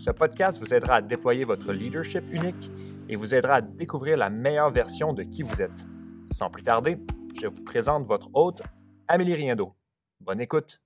ce podcast vous aidera à déployer votre leadership unique et vous aidera à découvrir la meilleure version de qui vous êtes. Sans plus tarder, je vous présente votre hôte, Amélie Riendo. Bonne écoute!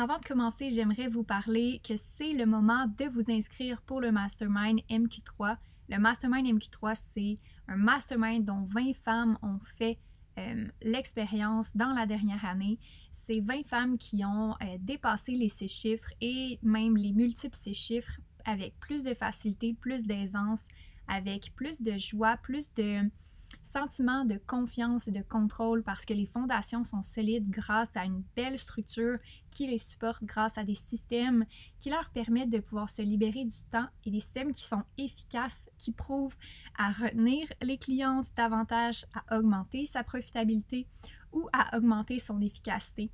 Avant de commencer, j'aimerais vous parler que c'est le moment de vous inscrire pour le Mastermind MQ3. Le Mastermind MQ3, c'est un mastermind dont 20 femmes ont fait euh, l'expérience dans la dernière année. C'est 20 femmes qui ont euh, dépassé les six chiffres et même les multiples six chiffres avec plus de facilité, plus d'aisance, avec plus de joie, plus de sentiment de confiance et de contrôle parce que les fondations sont solides grâce à une belle structure qui les supporte grâce à des systèmes qui leur permettent de pouvoir se libérer du temps et des systèmes qui sont efficaces, qui prouvent à retenir les clientes davantage, à augmenter sa profitabilité ou à augmenter son efficacité.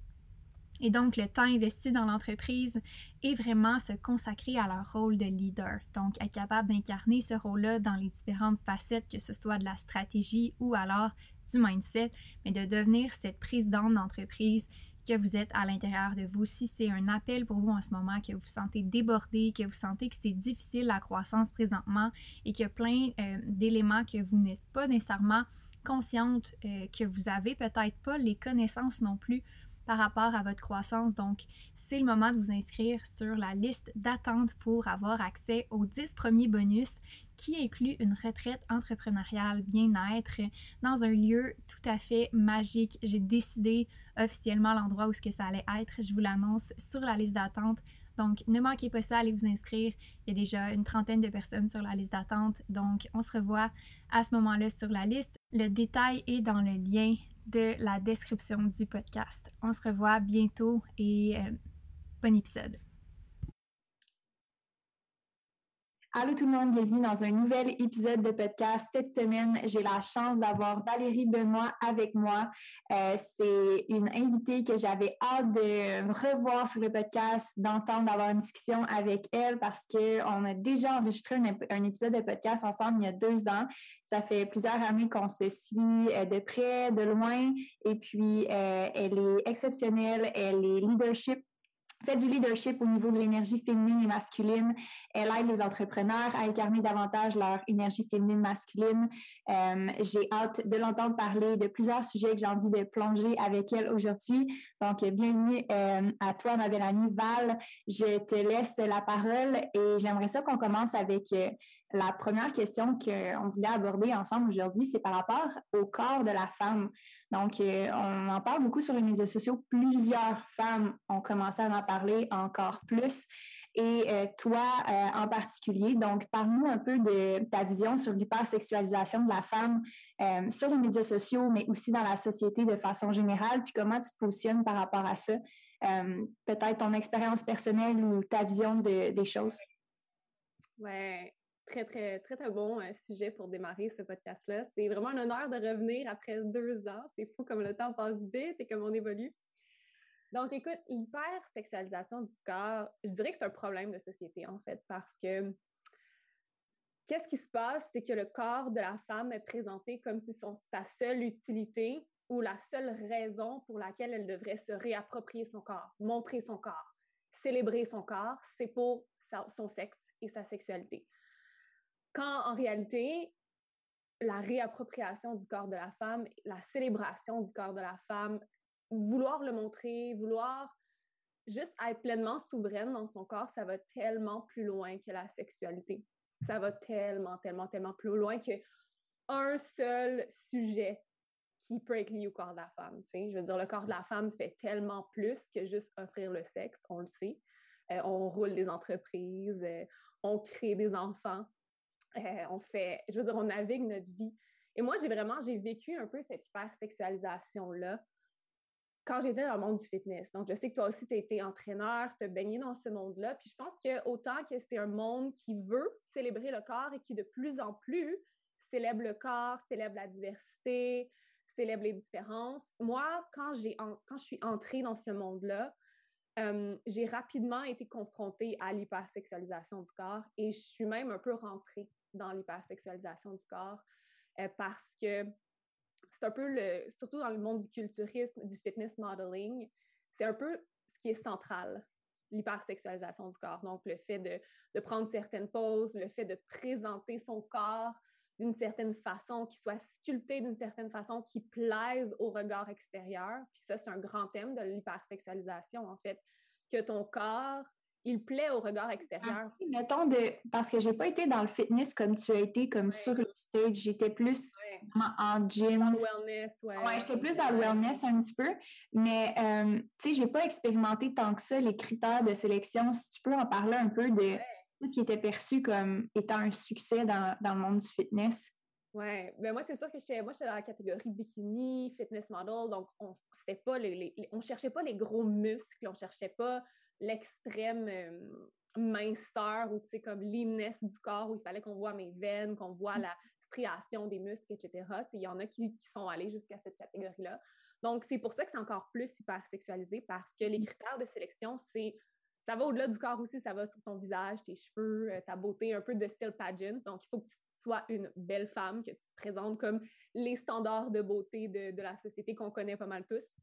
Et donc, le temps investi dans l'entreprise est vraiment se consacrer à leur rôle de leader. Donc, être capable d'incarner ce rôle-là dans les différentes facettes, que ce soit de la stratégie ou alors du mindset, mais de devenir cette présidente d'entreprise que vous êtes à l'intérieur de vous. Si c'est un appel pour vous en ce moment, que vous vous sentez débordé, que vous sentez que c'est difficile la croissance présentement et qu'il y a plein euh, d'éléments que vous n'êtes pas nécessairement consciente, euh, que vous avez peut-être pas les connaissances non plus par rapport à votre croissance. Donc, c'est le moment de vous inscrire sur la liste d'attente pour avoir accès aux 10 premiers bonus qui incluent une retraite entrepreneuriale bien-être dans un lieu tout à fait magique. J'ai décidé officiellement l'endroit où ce que ça allait être. Je vous l'annonce sur la liste d'attente. Donc, ne manquez pas ça, allez vous inscrire. Il y a déjà une trentaine de personnes sur la liste d'attente. Donc, on se revoit à ce moment-là sur la liste. Le détail est dans le lien de la description du podcast. On se revoit bientôt et euh, bon épisode. Allô tout le monde, bienvenue dans un nouvel épisode de podcast. Cette semaine, j'ai la chance d'avoir Valérie Benoît avec moi. Euh, c'est une invitée que j'avais hâte de revoir sur le podcast, d'entendre, d'avoir une discussion avec elle parce qu'on a déjà enregistré un, épisode de podcast ensemble il y a deux ans. Ça fait plusieurs années qu'on se suit euh, de près, de loin, et puis euh, elle est exceptionnelle, elle est leadership fait du leadership au niveau de l'énergie féminine et masculine. Elle aide les entrepreneurs à incarner davantage leur énergie féminine masculine. Euh, j'ai hâte de l'entendre parler de plusieurs sujets que j'ai envie de plonger avec elle aujourd'hui. Donc, bienvenue euh, à toi, ma belle amie Val. Je te laisse la parole et j'aimerais ça qu'on commence avec euh, la première question qu'on voulait aborder ensemble aujourd'hui, c'est par rapport au corps de la femme. Donc, euh, on en parle beaucoup sur les médias sociaux. Plusieurs femmes ont commencé à en parler encore plus. Et euh, toi euh, en particulier. Donc, parle-nous un peu de ta vision sur l'hypersexualisation de la femme sur les médias sociaux, mais aussi dans la société de façon générale, puis comment tu te positionnes par rapport à ça? Peut-être ton expérience personnelle ou ta vision des choses. Ouais, très, très, très, très bon euh, sujet pour démarrer ce podcast-là. C'est vraiment un honneur de revenir après deux ans. C'est fou comme le temps passe vite et comme on évolue. Donc, écoute, l'hypersexualisation du corps, je dirais que c'est un problème de société, en fait, parce que qu'est-ce qui se passe? C'est que le corps de la femme est présenté comme si sa seule utilité ou la seule raison pour laquelle elle devrait se réapproprier son corps, montrer son corps, célébrer son corps, c'est pour son sexe et sa sexualité. Quand en réalité, la réappropriation du corps de la femme, la célébration du corps de la femme, vouloir le montrer, vouloir juste être pleinement souveraine dans son corps, ça va tellement plus loin que la sexualité. Ça va tellement, tellement, tellement plus loin que un seul sujet qui peut être lié au corps de la femme. Je veux dire, le corps de la femme fait tellement plus que juste offrir le sexe, on le sait. Euh, on roule des entreprises, euh, on crée des enfants, euh, on fait, je veux dire, on navigue notre vie. Et moi, j'ai vraiment, j'ai vécu un peu cette hypersexualisation-là quand j'étais dans le monde du fitness. Donc, je sais que toi aussi, tu as été entraîneur, tu as baigné dans ce monde-là. Puis je pense que autant que c'est un monde qui veut célébrer le corps et qui de plus en plus célèbre le corps, célèbre la diversité, célèbre les différences. Moi, quand, je suis entrée dans ce monde-là, euh, j'ai rapidement été confrontée à l'hypersexualisation du corps et je suis même un peu rentrée dans l'hypersexualisation du corps euh, parce que c'est un peu surtout dans le monde du culturisme, du fitness modeling, c'est un peu ce qui est central, l'hypersexualisation du corps. Donc, le fait de, de, prendre certaines poses, le fait de présenter son corps d'une certaine façon, qui soit sculpté d'une certaine façon, qui plaise au regard extérieur. Puis ça, c'est un grand thème de l'hypersexualisation, en fait, que ton corps il plaît au regard extérieur. mettons de parce que j'ai pas été dans le fitness comme tu as été comme sur le stage, j'étais plus en, gym. Dans le wellness, ouais. Ouais, j'étais plus dans le wellness un petit peu, mais euh, tu sais, j'ai pas expérimenté tant que ça les critères de sélection. Si tu peux en parler un peu de ce qui était perçu comme étant un succès dans, dans le monde du fitness? Oui, ben moi, c'est sûr que j'étais, moi, j'étais dans la catégorie bikini, fitness model, donc on c'était pas les, on cherchait pas les gros muscles, on cherchait pas l'extrême euh, minceur ou, tu sais, comme l'imness du corps où il fallait qu'on voit mes veines, qu'on voit la striation des muscles, etc. Il y en a qui, qui sont allés jusqu'à cette catégorie-là. Donc, c'est pour ça que c'est encore plus hyper sexualisé parce que les mmh. critères de sélection, c'est ça va au-delà du corps aussi, ça va sur ton visage, tes cheveux, euh, ta beauté, un peu de style pageant. Donc, il faut que tu sois une belle femme, que tu te présentes comme les standards de beauté de, de la société qu'on connaît pas mal tous.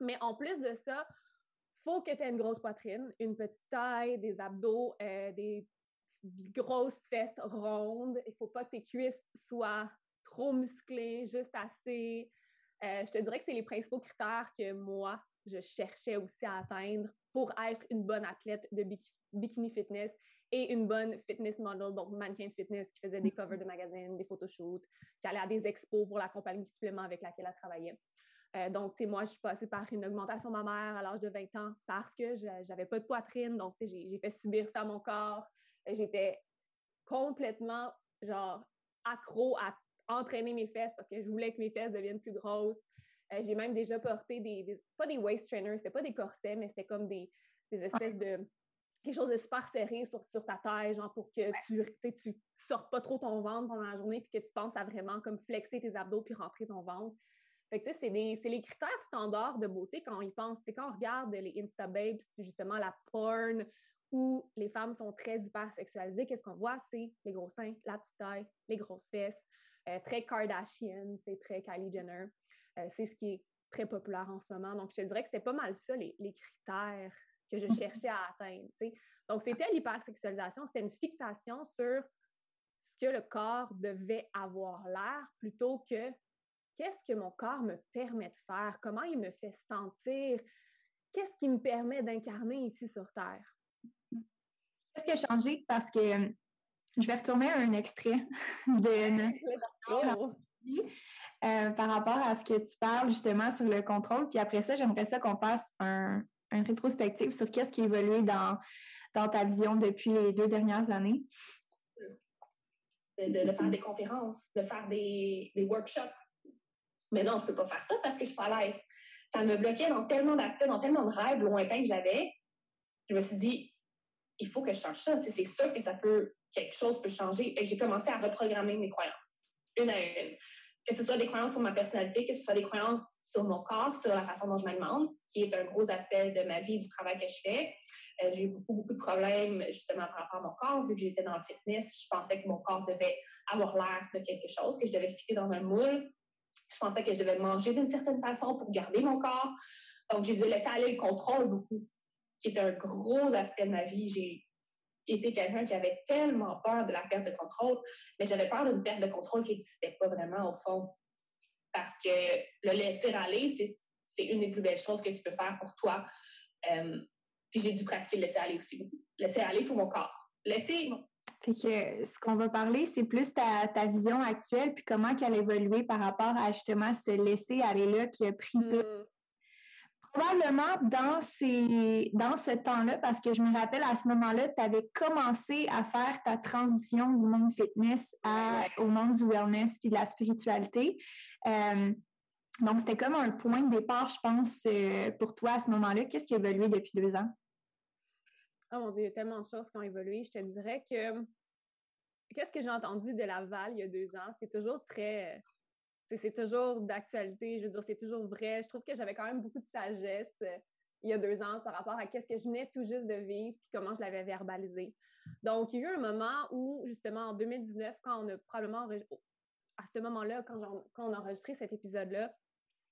Mais en plus de ça, faut que tu aies une grosse poitrine, une petite taille, des abdos, euh, des grosses fesses rondes. Il faut pas que tes cuisses soient trop musclées, juste assez. Euh, je te dirais que c'est les principaux critères que moi, je cherchais aussi à atteindre pour être une bonne athlète de bikini fitness et une bonne fitness model, donc mannequin de fitness qui faisait des covers de magazines, des photoshoots, qui allait à des expos pour la compagnie de suppléments avec laquelle elle travaillait. Euh, donc, tu sais, moi, je suis passée par une augmentation mammaire à l'âge de 20 ans parce que j'avais pas de poitrine. Donc, tu sais, j'ai fait subir ça à mon corps. J'étais complètement, genre, accro à entraîner mes fesses parce que je voulais que mes fesses deviennent plus grosses. Euh, j'ai même déjà porté des, pas des waist trainers, c'était pas des corsets, mais c'était comme des, des espèces de quelque chose de super serré sur, sur ta taille, genre pour que tu, tu sortes pas trop ton ventre pendant la journée puis que tu penses à vraiment comme flexer tes abdos puis rentrer ton ventre. C'est les critères standards de beauté quand on y pense. C'est quand on regarde les Insta Babes, justement la porn, où les femmes sont très hyper sexualisées, qu'est-ce qu'on voit? C'est les gros seins, la petite taille, les grosses fesses, euh, très Kardashian, c'est très Kylie Jenner. Euh, c'est ce qui est très populaire en ce moment. Donc, je te dirais que c'était pas mal ça, les critères que je cherchais à atteindre. Donc, c'était l'hypersexualisation, c'était une fixation sur ce que le corps devait avoir l'air plutôt que qu'est-ce que mon corps me permet de faire, comment il me fait sentir, qu'est-ce qui me permet d'incarner ici sur Terre? Qu'est-ce qui a changé? Parce que euh, je vais retourner à un extrait de euh, par rapport à ce que tu parles justement sur le contrôle. Puis après ça, j'aimerais ça qu'on fasse un, un rétrospective sur qu'est-ce qui a évolué dans, dans ta vision depuis les deux dernières années. De, faire des conférences, de faire des, des workshops, mais non, je peux pas faire ça parce que je suis pas à l'aise. Ça me bloquait dans tellement d'aspects, dans tellement de rêves lointains que j'avais. Je me suis dit, il faut que je change ça. C'est sûr que ça peut, quelque chose peut changer. Et j'ai commencé à reprogrammer mes croyances, une à une. que ce soit des croyances sur ma personnalité, que ce soit des croyances sur mon corps, sur la façon dont je m'alimente, qui est un gros aspect de ma vie, du travail que je fais. Euh, j'ai eu beaucoup, beaucoup de problèmes justement par rapport à mon corps, vu que j'étais dans le fitness. Je pensais que mon corps devait avoir l'air de quelque chose, que je devais fitter dans un moule. Je pensais que je devais manger d'une certaine façon pour garder mon corps. Donc, j'ai dû laisser aller le contrôle beaucoup, qui est un gros aspect de ma vie. J'ai été quelqu'un qui avait tellement peur de la perte de contrôle, mais j'avais peur d'une perte de contrôle qui n'existait pas vraiment au fond. Parce que le laisser aller, c'est une des plus belles choses que tu peux faire pour toi. Euh, puis j'ai dû pratiquer le laisser aller aussi Laisser aller sur mon corps. Laisser. Fait que ce qu'on va parler, c'est plus ta, ta, vision actuelle, puis comment qu'elle a évolué par rapport à justement ce laisser aller-là qui a pris mm probablement dans, ces, dans ce temps-là, parce que je me rappelle à ce moment-là, tu avais commencé à faire ta transition du monde fitness au monde du wellness puis de la spiritualité. Euh, donc, c'était comme un point de départ, je pense, euh, pour toi à ce moment-là. Qu'est-ce qui a évolué depuis deux ans? Oh mon Dieu, il y a tellement de choses qui ont évolué. Je te dirais que qu'est-ce que j'ai entendu de Laval il y a deux ans? C'est toujours très c'est toujours d'actualité, je veux dire, c'est toujours vrai. Je trouve que j'avais quand même beaucoup de sagesse euh, il y a deux ans par rapport à qu'est-ce que je venais tout juste de vivre puis comment je l'avais verbalisé. Donc, il y a eu un moment où, justement, en 2019, quand on a probablement, à ce moment-là, quand, on a enregistré cet épisode-là,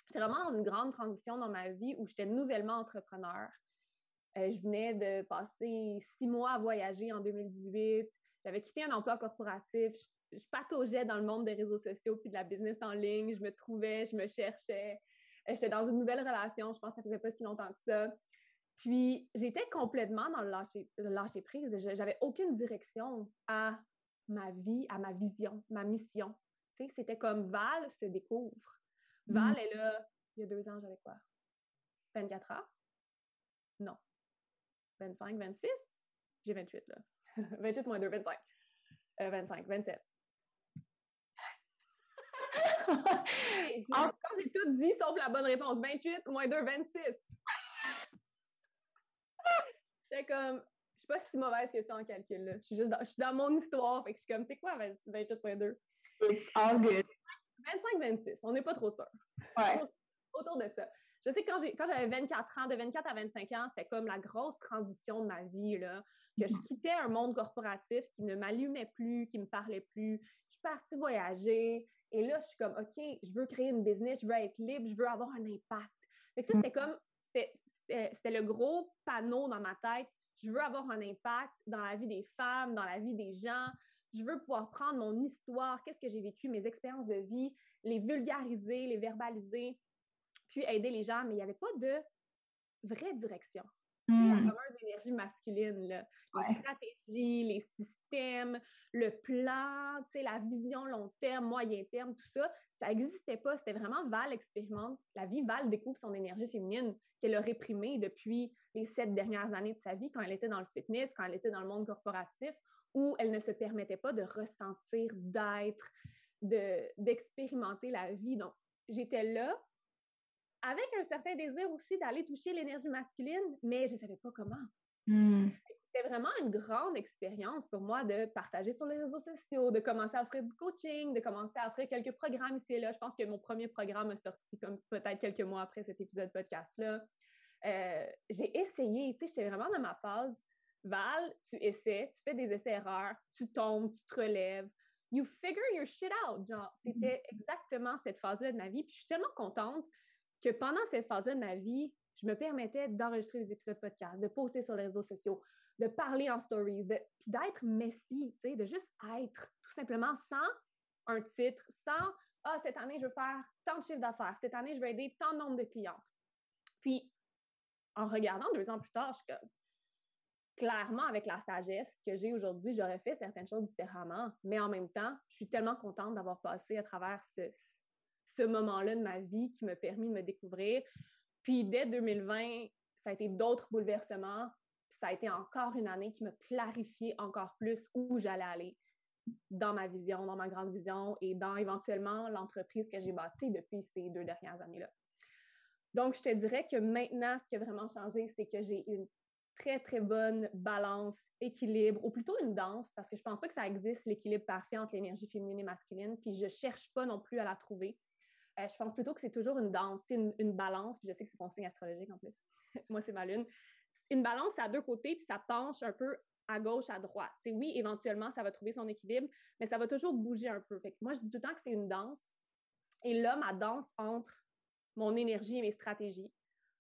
j'étais vraiment dans une grande transition dans ma vie où j'étais nouvellement entrepreneur. Euh, je venais de passer six mois à voyager en 2018. J'avais quitté un emploi corporatif je pataugeais dans le monde des réseaux sociaux puis de la business en ligne. Je me trouvais, je me cherchais. Euh, j'étais dans une nouvelle relation. Je pense que ça faisait pas si longtemps que ça. Puis, j'étais complètement dans le lâcher, lâcher prise. J'avais aucune direction à ma vie, à ma vision, ma mission. C'était comme Val se découvre. Val mm-hmm. est là, il y a deux ans, j'avais quoi? 24 ans? Non. 25, 26? J'ai 28, là. 28 moins 2, 25. 25, 27. quand j'ai tout dit sauf la bonne réponse, 28 moins 2, 26. C'est comme, je suis pas si mauvaise que ça en calcul. Là. Je suis juste dans, je suis dans mon histoire. Fait que je suis comme, c'est quoi 28.2? It's all good. 25-26, on n'est pas trop sûr. Ouais. Autour de ça. Je sais que quand j'avais 24 ans, de 24 à 25 ans, c'était comme la grosse transition de ma vie, là, que je quittais un monde corporatif qui ne m'allumait plus, qui ne me parlait plus. Je suis partie voyager et là, je suis comme, OK, je veux créer une business, je veux être libre, je veux avoir un impact. Fait que ça, c'était comme, c'était le gros panneau dans ma tête. Je veux avoir un impact dans la vie des femmes, dans la vie des gens. Je veux pouvoir prendre mon histoire, qu'est-ce que j'ai vécu, mes expériences de vie, les vulgariser, les verbaliser puis aider les gens, mais il n'y avait pas de vraie direction. La mmh. fameuse énergie masculine, là. les stratégies, les systèmes, le plan, la vision long terme, moyen terme, tout ça, ça n'existait pas. C'était vraiment Val expérimente. La vie, Val découvre son énergie féminine qu'elle a réprimée depuis les sept dernières années de sa vie quand elle était dans le fitness, quand elle était dans le monde corporatif, où elle ne se permettait pas de ressentir, d'être, d'expérimenter la vie. Donc, j'étais là avec un certain désir aussi d'aller toucher l'énergie masculine, mais je ne savais pas comment. Hmm. C'était vraiment une grande expérience pour moi de partager sur les réseaux sociaux, de commencer à offrir du coaching, de commencer à offrir quelques programmes ici et là. Je pense que mon premier programme a sorti comme peut-être quelques mois après cet épisode podcast-là. Euh, j'ai essayé, tu sais, j'étais vraiment dans ma phase. Val, tu essaies, tu fais des essais-erreurs, tu tombes, tu te relèves, you figure your shit out. Genre, mm-hmm. c'était exactement cette phase-là de ma vie. Puis je suis tellement contente que pendant cette phase-là de ma vie, je me permettais d'enregistrer des épisodes podcast, de poster sur les réseaux sociaux, de parler en stories, de, puis d'être messy, de juste être, tout simplement, sans un titre, sans « Ah, cette année, je veux faire tant de chiffres d'affaires. Cette année, je veux aider tant de nombre de clientes. » Puis, en regardant deux ans plus tard, je suis clairement, avec la sagesse que j'ai aujourd'hui, j'aurais fait certaines choses différemment. Mais en même temps, je suis tellement contente d'avoir passé à travers ce, ce moment-là de ma vie qui m'a permis de me découvrir. Puis dès 2020, ça a été d'autres bouleversements. Ça a été encore une année qui m'a clarifié encore plus où j'allais aller dans ma vision, dans ma grande vision et dans éventuellement l'entreprise que j'ai bâtie depuis ces deux dernières années-là. Donc, je te dirais que maintenant, ce qui a vraiment changé, c'est que j'ai une très, très bonne balance, équilibre, ou plutôt une danse, parce que je pense pas que ça existe, l'équilibre parfait entre l'énergie féminine et masculine, puis je cherche pas non plus à la trouver. Euh, je pense plutôt que c'est toujours une danse, une, une balance, puis je sais que c'est son signe astrologique en plus. Moi, c'est ma lune. Une balance, c'est à deux côtés, puis ça penche un peu à gauche, à droite. oui, éventuellement, ça va trouver son équilibre, mais ça va toujours bouger un peu. Fait moi, je dis tout le temps que c'est une danse. Et là, ma danse entre mon énergie et mes stratégies,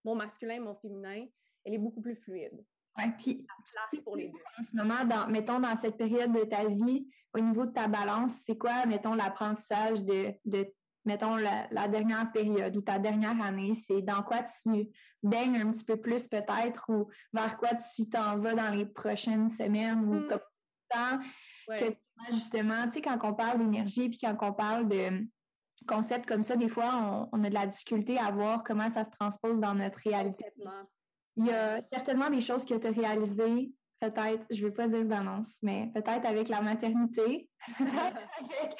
mon masculin et mon féminin, elle est beaucoup plus fluide. Oui, puis place pour les deux. En ce moment, dans, mettons, dans cette période de ta vie, au niveau de ta balance, c'est quoi, mettons, l'apprentissage de, de mettons, la, dernière période ou ta dernière année, c'est dans quoi tu baignes un petit peu plus peut-être ou vers quoi tu t'en vas dans les prochaines semaines ou mmh. comme temps que justement, tu sais, quand on parle d'énergie puis quand on parle de concepts comme ça, des fois, on, a de la difficulté à voir comment ça se transpose dans notre réalité. Il y a certainement des choses que tu as réalisées peut-être, je ne vais pas dire d'annonce, mais peut-être avec la maternité, peut-être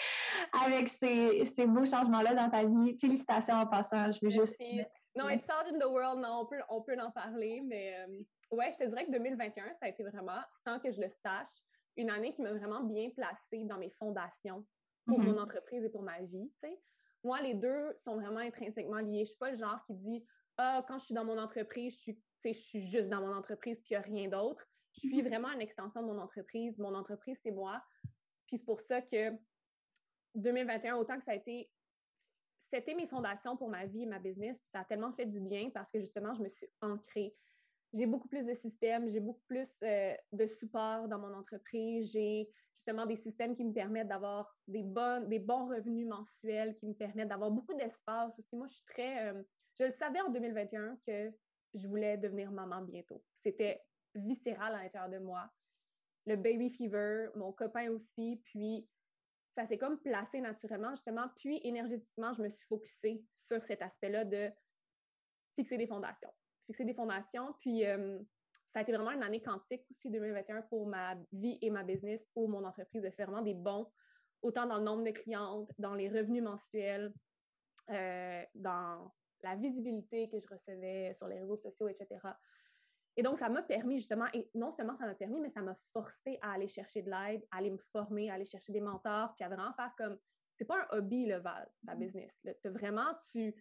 avec, ces, ces, beaux changements-là dans ta vie. Félicitations en passant, je veux juste... Non, it's out in the world, non, on peut, on peut en parler, mais euh, ouais, je te dirais que 2021, ça a été vraiment, sans que je le sache, une année qui m'a vraiment bien placée dans mes fondations pour mm-hmm. mon entreprise et pour ma vie, tu sais. Moi, les deux sont vraiment intrinsèquement liés. Je ne suis pas le genre qui dit « Ah, quand je suis dans mon entreprise, je suis, je suis juste dans mon entreprise, puis il n'y a rien d'autre. » Je suis vraiment une extension de mon entreprise. Mon entreprise, c'est moi. Puis c'est pour ça que 2021, autant que ça a été, c'était mes fondations pour ma vie et ma business. Puis ça a tellement fait du bien parce que justement, je me suis ancrée. J'ai beaucoup plus de systèmes, j'ai beaucoup plus euh, de support dans mon entreprise. J'ai justement des systèmes qui me permettent d'avoir des, bons revenus mensuels, qui me permettent d'avoir beaucoup d'espace aussi. Moi, je suis très. Euh, je le savais en 2021 que je voulais devenir maman bientôt. C'était viscéral à l'intérieur de moi. Le baby fever, mon copain aussi, puis ça s'est comme placé naturellement, justement. Puis énergétiquement, je me suis focusée sur cet aspect-là de fixer des fondations. Fixer des fondations, puis euh, ça a été vraiment une année quantique aussi, 2021, pour ma vie et ma business, où mon entreprise a fait vraiment des bons, autant dans le nombre de clientes, dans les revenus mensuels, euh, dans la visibilité que je recevais sur les réseaux sociaux, etc. Et donc, ça m'a permis justement, et non seulement ça m'a permis, mais ça m'a forcé à aller chercher de l'aide, à aller me former, à aller chercher des mentors, puis à vraiment faire comme, c'est pas un hobby, le Val, ta mm-hmm. business. Tu vraiment, tu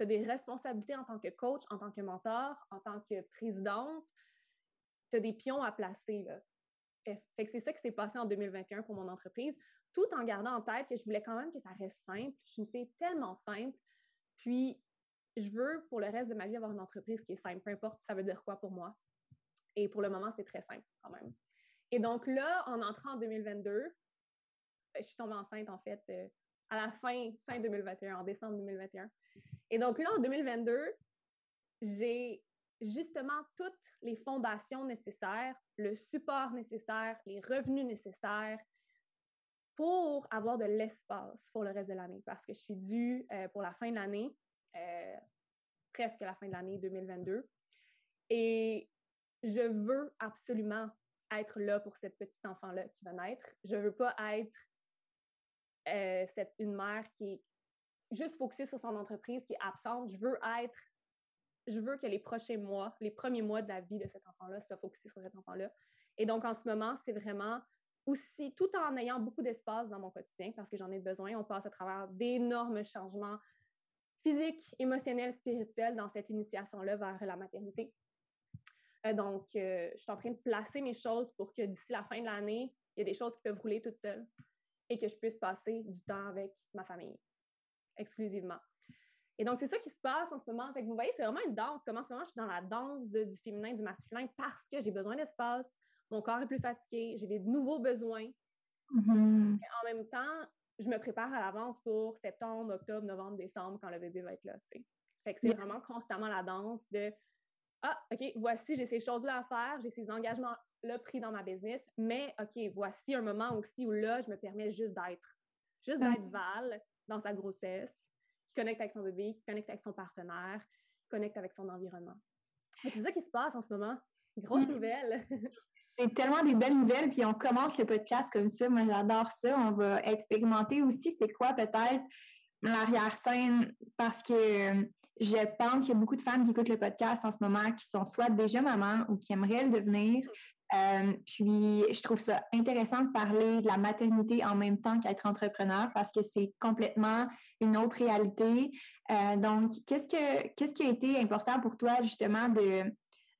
as des responsabilités en tant que coach, en tant que mentor, en tant que présidente, tu as des pions à placer. Là. Fait que c'est ça qui s'est passé en 2021 pour mon entreprise, tout en gardant en tête que je voulais quand même que ça reste simple. Je suis une fille tellement simple. Puis, je veux pour le reste de ma vie avoir une entreprise qui est simple, peu importe ça veut dire quoi pour moi. Et pour le moment, c'est très simple quand même. Et donc là, en entrant en 2022, ben, je suis tombée enceinte en fait euh, à la fin, fin 2021, en décembre 2021. Et donc là, en 2022, j'ai justement toutes les fondations nécessaires, le support nécessaire, les revenus nécessaires pour avoir de l'espace pour le reste de l'année parce que je suis due euh, pour la fin de l'année euh, presque la fin de l'année 2022. Et je veux absolument être là pour cette petite enfant-là qui va naître. Je veux pas être euh, cette, une mère qui est juste focusée sur son entreprise, qui est absente. Je veux être, je veux que les prochains mois, les premiers mois de la vie de cet enfant-là soient focusés sur cet enfant-là. Et donc, en ce moment, c'est vraiment aussi, tout en ayant beaucoup d'espace dans mon quotidien, parce que j'en ai besoin, on passe à travers d'énormes changements physique, émotionnel, spirituel dans cette initiation-là vers la maternité. Euh, donc, euh, je suis en train de placer mes choses pour que d'ici la fin de l'année, il y ait des choses qui peuvent rouler toutes seules et que je puisse passer du temps avec ma famille exclusivement. Et donc, c'est ça qui se passe en ce moment. Fait vous voyez, c'est vraiment une danse. Comment en ce moment, je suis dans la danse du féminin, du masculin parce que j'ai besoin d'espace, mon corps est plus fatigué, j'ai des nouveaux besoins. Mm-hmm. En même temps, je me prépare à l'avance pour septembre, octobre, novembre, décembre, quand le bébé va être là, Fait que c'est vraiment constamment la danse de Ah, OK, voici, j'ai ces choses-là à faire, j'ai ces engagements-là pris dans ma business, mais OK, voici un moment aussi où là, je me permets juste d'être. Juste d'être Val dans sa grossesse, qui connecte avec son bébé, qui connecte avec son partenaire, qui connecte avec son environnement. C'est ça qui se passe en ce moment. Grosse nouvelle. C'est tellement des belles nouvelles, puis on commence le podcast comme ça. Moi, j'adore ça. On va expérimenter aussi c'est quoi peut-être l'arrière-scène? Parce que je pense qu'il y a beaucoup de femmes qui écoutent le podcast en ce moment qui sont soit déjà mamans ou qui aimeraient le devenir. Euh, puis, je trouve ça intéressant de parler de la maternité en même temps qu'être entrepreneur parce que c'est complètement une autre réalité. Euh, donc, qu'est-ce, que, qu'est-ce qui a été important pour toi, justement, de,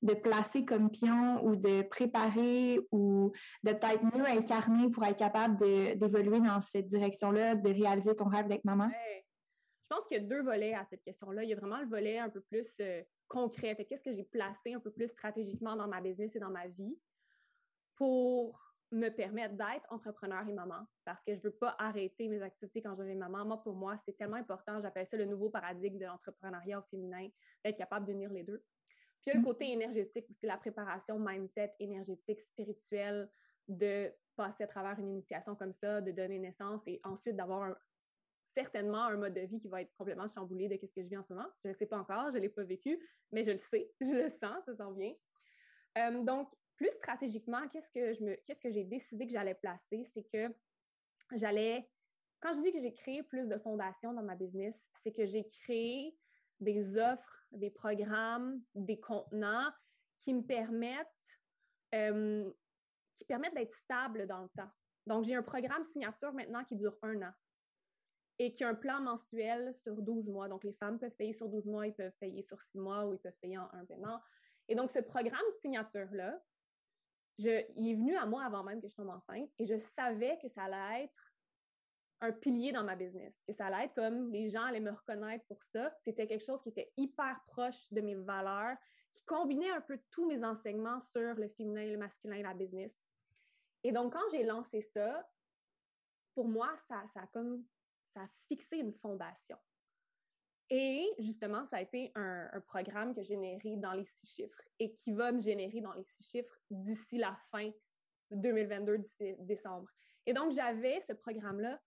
de placer comme pion ou de préparer ou de peut-être mieux incarner pour être capable d'évoluer dans cette direction-là, de réaliser ton rêve d'être maman? Je pense qu'il y a deux volets à cette question-là. Il y a vraiment le volet un peu plus euh, concret. Qu'est-ce que j'ai placé un peu plus stratégiquement dans ma business et dans ma vie pour me permettre d'être entrepreneur et maman? Parce que je ne veux pas arrêter mes activités quand je deviens maman. Moi, pour moi, c'est tellement important. J'appelle ça le nouveau paradigme de l'entrepreneuriat au féminin, d'être capable d'unir les deux. Puis il y a le mmh. côté énergétique aussi, la préparation mindset énergétique, spirituelle, de passer à travers une initiation comme ça, de donner naissance et ensuite d'avoir certainement un mode de vie qui va être complètement chamboulé de ce que je vis en ce moment. Je ne le sais pas encore, je ne l'ai pas vécu, mais je le sais, je le sens, ça sent bien. Euh, donc, plus stratégiquement, qu'est-ce que je me, qu'est-ce que j'ai décidé que j'allais placer, c'est que j'allais, quand je dis que j'ai créé plus de fondations dans ma business, c'est que j'ai créé des offres, des programmes, des contenants qui me permettent, euh, permettent d'être stable dans le temps. Donc, j'ai un programme signature maintenant qui dure un an et qui a un plan mensuel sur 12 mois. Donc, les femmes peuvent payer sur 12 mois, ils peuvent payer sur 6 mois ou ils peuvent payer en un paiement. Et donc, ce programme signature-là, il est venu à moi avant même que je tombe enceinte et je savais que ça allait être un pilier dans ma business, que ça allait être comme les gens allaient me reconnaître pour ça. C'était quelque chose qui était hyper proche de mes valeurs, qui combinait un peu tous mes enseignements sur le féminin, le masculin et la business. Et donc, quand j'ai lancé ça, pour moi, ça, ça a comme ça a fixé une fondation. Et justement, ça a été un, programme que j'ai généré dans les six chiffres et qui va me générer dans les six chiffres d'ici la fin 2022, d'ici décembre. Et donc, j'avais ce programme-là.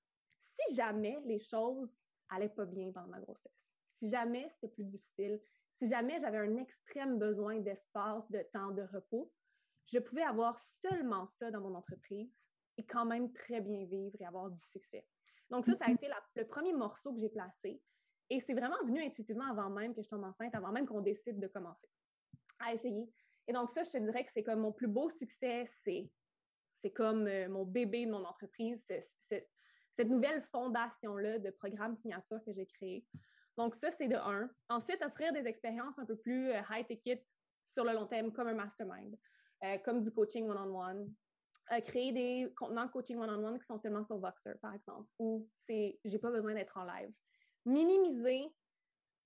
Si jamais les choses allaient pas bien pendant ma grossesse, si jamais c'était plus difficile, si jamais j'avais un extrême besoin d'espace, de temps, de repos, je pouvais avoir seulement ça dans mon entreprise et quand même très bien vivre et avoir du succès. Donc, ça, ça a mm-hmm. été le premier morceau que j'ai placé. Et c'est vraiment venu intuitivement avant même que je tombe enceinte, avant même qu'on décide de commencer à essayer. Et donc, ça, je te dirais que c'est comme mon plus beau succès, c'est, c'est comme euh, mon bébé de mon entreprise, cette nouvelle fondation-là de programme signature que j'ai créé. Donc, ça, c'est de un. Ensuite, offrir des expériences un peu plus euh, high-ticket sur le long terme, comme un mastermind, euh, comme du coaching one-on-one, créer des contenants de coaching one-on-one qui sont seulement sur Voxer, par exemple, où c'est j'ai pas besoin d'être en live. Minimiser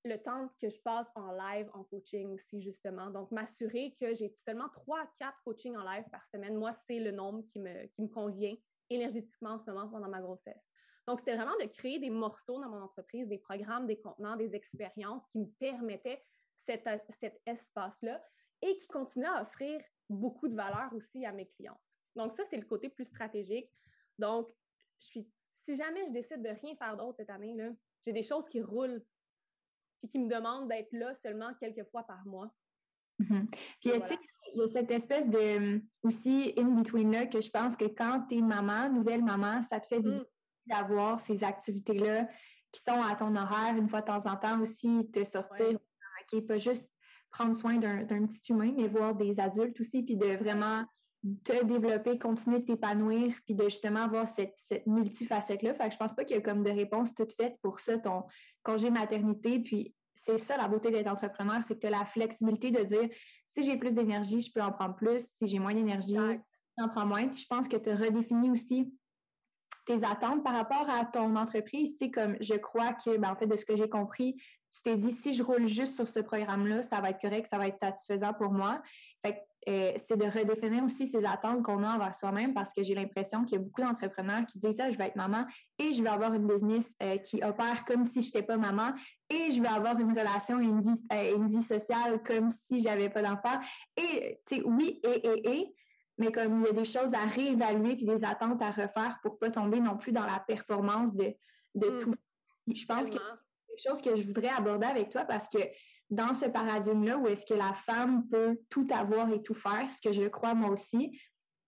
le temps que je passe en live en coaching aussi, justement. Donc, m'assurer que j'ai seulement trois à quatre coachings en live par semaine. Moi, c'est le nombre qui me, qui me convient énergétiquement en ce moment pendant ma grossesse. Donc, c'était vraiment de créer des morceaux dans mon entreprise, des programmes, des contenants, des expériences qui me permettaient cet, cet espace-là et qui continuaient à offrir beaucoup de valeur aussi à mes clientes. Donc, ça, c'est le côté plus stratégique. Donc, je suis, si jamais je décide de rien faire d'autre cette année, j'ai des choses qui roulent et qui me demandent d'être là seulement quelques fois par mois. Mm-hmm. Puis, tu sais, il y a cette espèce de aussi in-between-là que je pense que quand tu es maman, nouvelle maman, ça te fait du mm. bien d'avoir ces activités-là qui sont à ton horaire une fois de temps en temps aussi, te sortir, qui pas juste prendre soin d'un petit humain, mais voir des adultes aussi, puis de vraiment te développer, continuer de t'épanouir, puis de justement avoir cette, cette multifacette-là. Fait que je pense pas qu'il y a comme de réponse toute faite pour ça, ton congé maternité. Puis c'est ça la beauté d'être entrepreneur, c'est que tu as la flexibilité de dire si j'ai plus d'énergie, je peux en prendre plus. Si j'ai moins d'énergie, j'en prends moins. Puis je pense que tu redéfinis aussi tes attentes par rapport à ton entreprise. Tu sais, comme je crois que, ben, en fait, de ce que j'ai compris, tu t'es dit si je roule juste sur ce programme-là, ça va être correct, ça va être satisfaisant pour moi. Fait que euh, c'est de redéfinir aussi ces attentes qu'on a envers soi-même parce que j'ai l'impression qu'il y a beaucoup d'entrepreneurs qui disent ça, je vais être maman et je vais avoir une business euh, qui opère comme si je n'étais pas maman et je vais avoir une relation et une vie, euh, une vie sociale comme si j'avais pas d'enfant. Et, tu sais, oui, et, et, et, mais comme il y a des choses à réévaluer puis des attentes à refaire pour pas tomber non plus dans la performance de, de mmh. tout. Je pense que c'est quelque chose que je voudrais aborder avec toi parce que dans ce paradigme-là où est-ce que la femme peut tout avoir et tout faire, ce que je crois moi aussi,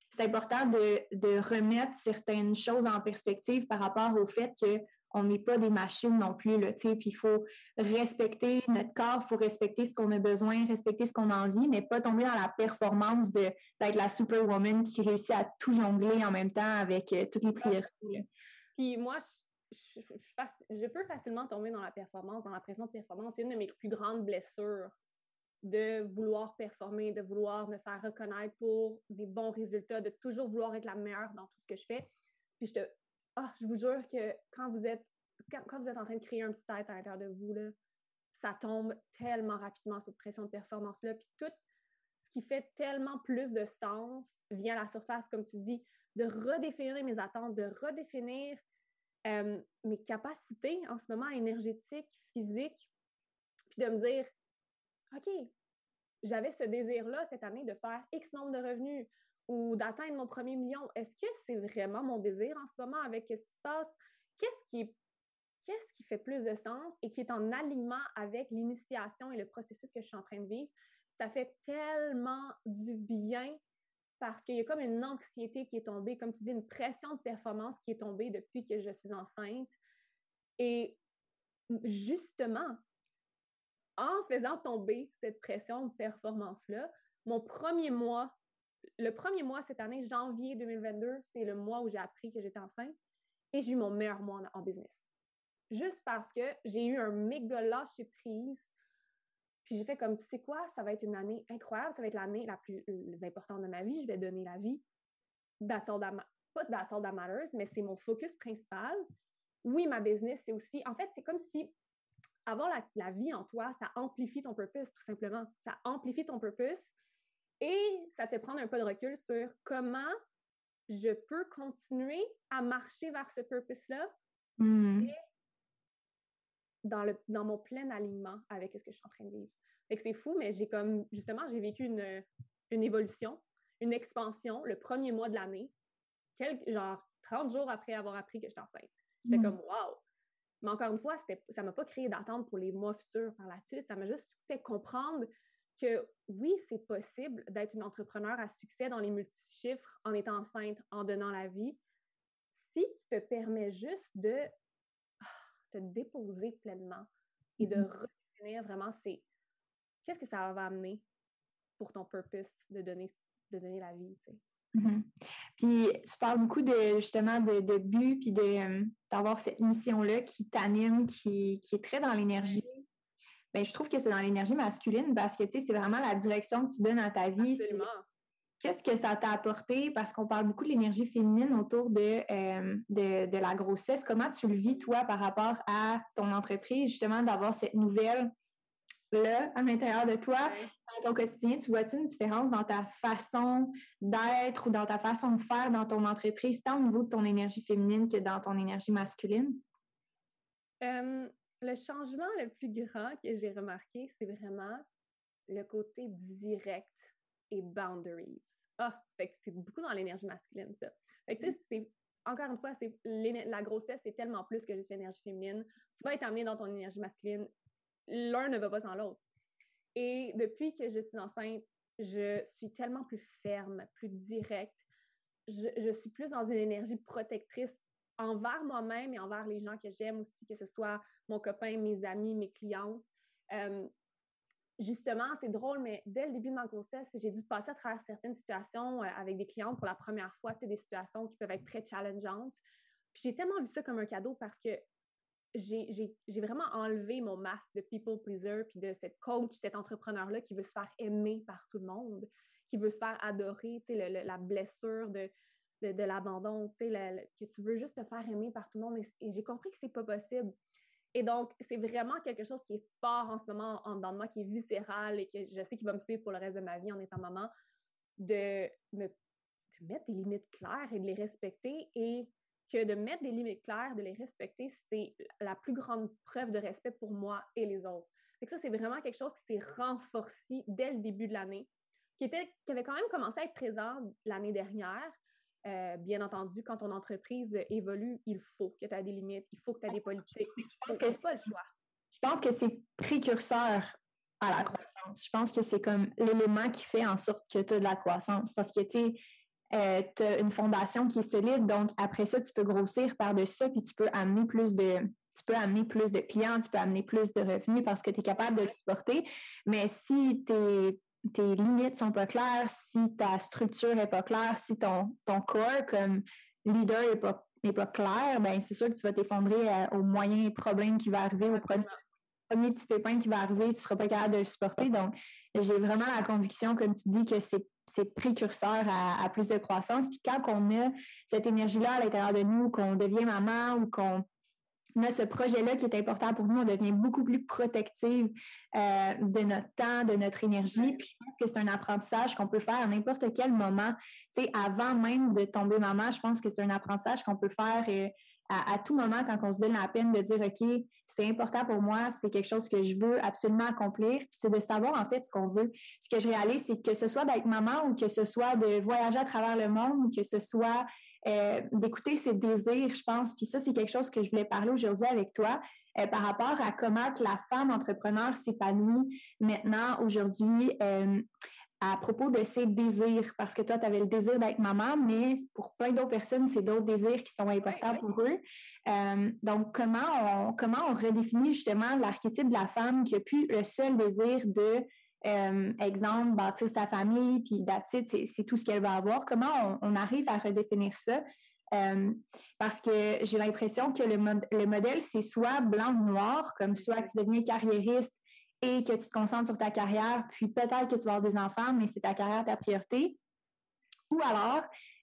c'est important de, remettre certaines choses en perspective par rapport au fait on n'est pas des machines non plus, puis il faut respecter notre corps, il faut respecter ce qu'on a besoin, respecter ce qu'on a envie, mais pas tomber dans la performance d'être la superwoman qui réussit à tout jongler en même temps avec euh, toutes les priorités. Puis moi, je, peux facilement tomber dans la performance, dans la pression de performance. C'est une de mes plus grandes blessures de vouloir performer, de vouloir me faire reconnaître pour des bons résultats, de toujours vouloir être la meilleure dans tout ce que je fais. Puis je te, ah, je vous jure que quand vous êtes, quand, vous êtes en train de créer un petit tête à l'intérieur de vous, là, ça tombe tellement rapidement, cette pression de performance-là. Puis tout ce qui fait tellement plus de sens vient à la surface, comme tu dis, de redéfinir mes attentes, de redéfinir euh, mes capacités en ce moment énergétiques, physiques, puis de me dire, OK, j'avais ce désir-là cette année de faire X nombre de revenus ou d'atteindre mon premier million. Est-ce que c'est vraiment mon désir en ce moment avec ce qui se passe? Qu'est-ce qui, qu'est-ce qui fait plus de sens et qui est en alignement avec l'initiation et le processus que je suis en train de vivre? Ça fait tellement du bien parce qu'il y a comme une anxiété qui est tombée, comme tu dis, une pression de performance qui est tombée depuis que je suis enceinte. Et justement, en faisant tomber cette pression de performance-là, mon premier mois, le premier mois cette année, janvier 2022, c'est le mois où j'ai appris que j'étais enceinte et j'ai eu mon meilleur mois en, business. Juste parce que j'ai eu un méga lâcher prise. Puis j'ai fait comme, tu sais quoi, ça va être une année incroyable, ça va être l'année la plus, importante de ma vie, je vais donner la vie. That's all that pas that's all that matters, mais c'est mon focus principal. Oui, ma business, c'est aussi, en fait, c'est comme si avoir la, vie en toi, ça amplifie ton purpose, tout simplement. Ça amplifie ton purpose et ça te fait prendre un peu de recul sur comment je peux continuer à marcher vers ce purpose-là mmh. Dans, le, dans mon plein alignement avec ce que je suis en train de vivre. c'est fou, mais j'ai comme, justement, j'ai vécu une, une évolution, une expansion le premier mois de l'année, genre 30 jours après avoir appris que j'étais enceinte. J'étais mmh. comme, wow, mais encore une fois, ça ne m'a pas créé d'attente pour les mois futurs par la suite. Ça m'a juste fait comprendre que oui, c'est possible d'être une entrepreneur à succès dans les multichiffres en étant enceinte, en donnant la vie, si tu te permets juste de te déposer pleinement et de mm-hmm. redéfinir vraiment c'est qu'est-ce que ça va amener pour ton purpose de donner, de donner la vie. Mm-hmm. Puis tu parles beaucoup de justement de, de but, puis euh, d'avoir cette mission-là qui t'anime, qui, est très dans l'énergie. Bien, je trouve que c'est dans l'énergie masculine parce que tu sais, c'est vraiment la direction que tu donnes à ta vie. Qu'est-ce que ça t'a apporté? Parce qu'on parle beaucoup de l'énergie féminine autour de, euh, de, de, la grossesse. Comment tu le vis, toi, par rapport à ton entreprise, justement, d'avoir cette nouvelle là, à l'intérieur de toi, dans ton quotidien, tu vois-tu une différence dans ta façon d'être ou dans ta façon de faire dans ton entreprise, tant au niveau de ton énergie féminine que dans ton énergie masculine? le changement le plus grand que j'ai remarqué, c'est vraiment le côté direct et boundaries. Ah, fait c'est beaucoup dans l'énergie masculine, ça. Fait que, tu sais, c'est encore une fois, c'est la grossesse, c'est tellement plus que juste l'énergie féminine. Tu vas être amené dans ton énergie masculine l'un ne va pas sans l'autre. Et depuis que je suis enceinte, je suis tellement plus ferme, plus directe. Je, suis plus dans une énergie protectrice envers moi-même et envers les gens que j'aime aussi, que ce soit mon copain, mes amis, mes clientes. Euh, justement, c'est drôle, mais dès le début de ma grossesse, j'ai dû passer à travers certaines situations euh, avec des clientes pour la première fois, des situations qui peuvent être très challengeantes. Puis j'ai tellement vu ça comme un cadeau parce que j'ai vraiment enlevé mon masque de people pleaser, puis de cette coach, cet entrepreneur-là qui veut se faire aimer par tout le monde, qui veut se faire adorer, la blessure de, l'abandon, que tu veux juste te faire aimer par tout le monde. Et, j'ai compris que c'est pas possible. Et donc, c'est vraiment quelque chose qui est fort en ce moment en dans moi, qui est viscéral et que je sais qu'il va me suivre pour le reste de ma vie en étant maman, de me de mettre des limites claires et de les respecter et que de mettre des limites claires, de les respecter, c'est la plus grande preuve de respect pour moi et les autres. Et ça, c'est vraiment quelque chose qui s'est renforcé dès le début de l'année, qui, était, qui avait quand même commencé à être présent l'année dernière. Euh, bien entendu, quand ton entreprise évolue, il faut que tu aies des limites, il faut que tu aies des politiques. Je pense que c'est pas le choix. Je pense que c'est précurseur à la croissance. Je pense que c'est comme l'élément qui fait en sorte que tu as de la croissance. Parce que, tu euh, tu as une fondation qui est solide. Donc, après ça, tu peux grossir par-dessus ça, puis tu peux amener plus de, tu peux amener plus de clients, tu peux amener plus de revenus parce que tu es capable de le supporter. Mais si tes, tes limites sont pas claires, si ta structure n'est pas claire, si ton, ton corps comme leader n'est pas, pas clair, ben c'est sûr que tu vas t'effondrer euh, au moyen problème qui va arriver, au premier, premier, petit pépin qui va arriver, tu ne seras pas capable de le supporter. Donc, j'ai vraiment la conviction, comme tu dis, que c'est précurseur à, plus de croissance. Puis quand on a cette énergie-là à l'intérieur de nous, qu'on devient maman ou qu'on ce projet-là qui est important pour nous, on devient beaucoup plus protective euh, de notre temps, de notre énergie. Puis je pense que c'est un apprentissage qu'on peut faire à n'importe quel moment. Tu sais, avant même de tomber maman, je pense que c'est un apprentissage qu'on peut faire euh, à, tout moment quand on se donne la peine de dire, OK, c'est important pour moi, c'est quelque chose que je veux absolument accomplir. Puis c'est de savoir en fait ce qu'on veut. Ce que je réalise, c'est que ce soit d'être maman ou que ce soit de voyager à travers le monde ou que ce soit euh, d'écouter ses désirs, je pense. Puis ça, c'est quelque chose que je voulais parler aujourd'hui avec toi. Euh, par rapport à comment que la femme entrepreneur s'épanouit maintenant, aujourd'hui, euh, à propos de ses désirs, parce que toi, tu avais le désir d'être maman, mais pour plein d'autres personnes, c'est d'autres désirs qui sont importants pour eux. donc, comment on, comment on redéfinit justement l'archétype de la femme qui a plus le seul désir de euh, exemple, bâtir sa famille, puis c'est tout ce qu'elle va avoir. Comment on, arrive à redéfinir ça? Euh, parce que j'ai l'impression que le, le modèle, c'est soit blanc ou noir, comme soit que tu deviens carriériste et que tu te concentres sur ta carrière, puis peut-être que tu vas avoir des enfants, mais c'est ta carrière ta priorité. Ou alors,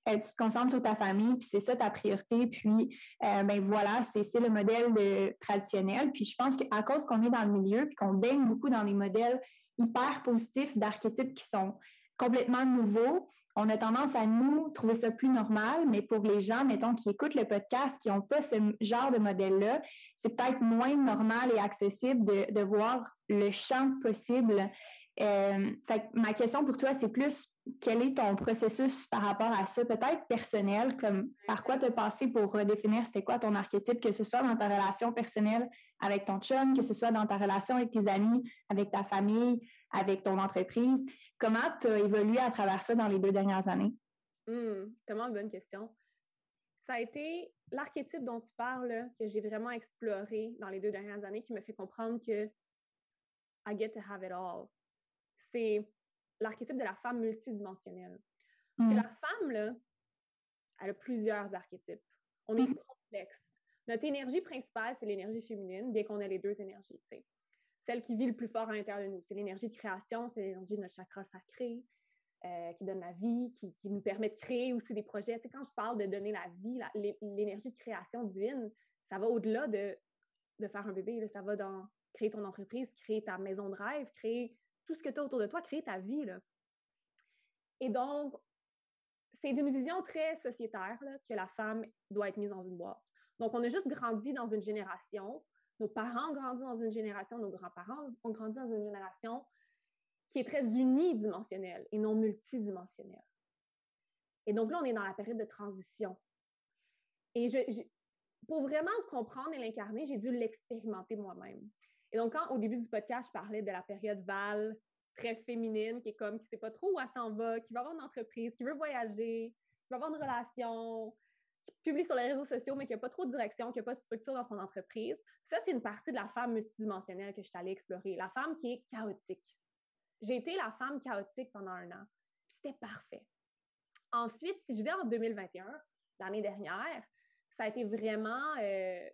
euh, tu te concentres sur ta famille, puis c'est ça ta priorité, puis ben voilà, c'est le modèle traditionnel. Puis je pense qu'à cause qu'on est dans le milieu, puis qu'on baigne beaucoup dans les modèles hyper positifs d'archétypes qui sont complètement nouveaux. On a tendance à nous trouver ça plus normal, mais pour les gens, mettons, qui écoutent le podcast, qui n'ont pas ce genre de modèle-là, c'est peut-être moins normal et accessible de, voir le champ possible. Euh, ma question pour toi, c'est plus quel est ton processus par rapport à ça, peut-être personnel, comme par quoi as passé pour redéfinir c'était quoi ton archétype, que ce soit dans ta relation personnelle avec ton chum, que ce soit dans ta relation avec tes amis, avec ta famille, avec ton entreprise. Comment tu as évolué à travers ça dans les deux dernières années? Hum, tellement bonne question. Ça a été l'archétype dont tu parles que j'ai vraiment exploré dans les deux dernières années qui me fait comprendre que I get to have it all. C'est l'archétype de la femme multidimensionnelle. C'est mmh. la femme, là, elle a plusieurs archétypes. On est mmh. complexe. Notre énergie principale, c'est l'énergie féminine, bien qu'on ait les deux énergies. Celle qui vit le plus fort à l'intérieur de nous, c'est l'énergie de création, c'est l'énergie de notre chakra sacré, euh, qui donne la vie, qui, nous permet de créer aussi des projets. quand je parle de donner la vie, l'énergie de création divine, ça va au-delà de, de, faire un bébé. Ça va dans créer ton entreprise, créer ta maison de rêve, créer tout ce que tu as autour de toi, créer ta vie. Là. Et donc, c'est d'une vision très sociétaire que la femme doit être mise dans une boîte. Donc, on a juste grandi dans une génération, nos parents ont grandi dans une génération, nos grands-parents ont grandi dans une génération qui est très unidimensionnelle et non multidimensionnelle. Et donc là, on est dans la période de transition. Et pour vraiment le comprendre et l'incarner, j'ai dû l'expérimenter moi-même. Et donc, quand au début du podcast, je parlais de la période Val, très féminine, qui est comme, qui sait pas trop où elle s'en va, qui va avoir une entreprise, qui veut voyager, qui va avoir une relation, qui publie sur les réseaux sociaux, mais qui n'a pas trop de direction, qui n'a pas de structure dans son entreprise. Ça, c'est une partie de la femme multidimensionnelle que je suis allée explorer. La femme qui est chaotique. J'ai été la femme chaotique pendant un an. Puis c'était parfait. Ensuite, si je vais en 2021, l'année dernière, ça a été vraiment euh,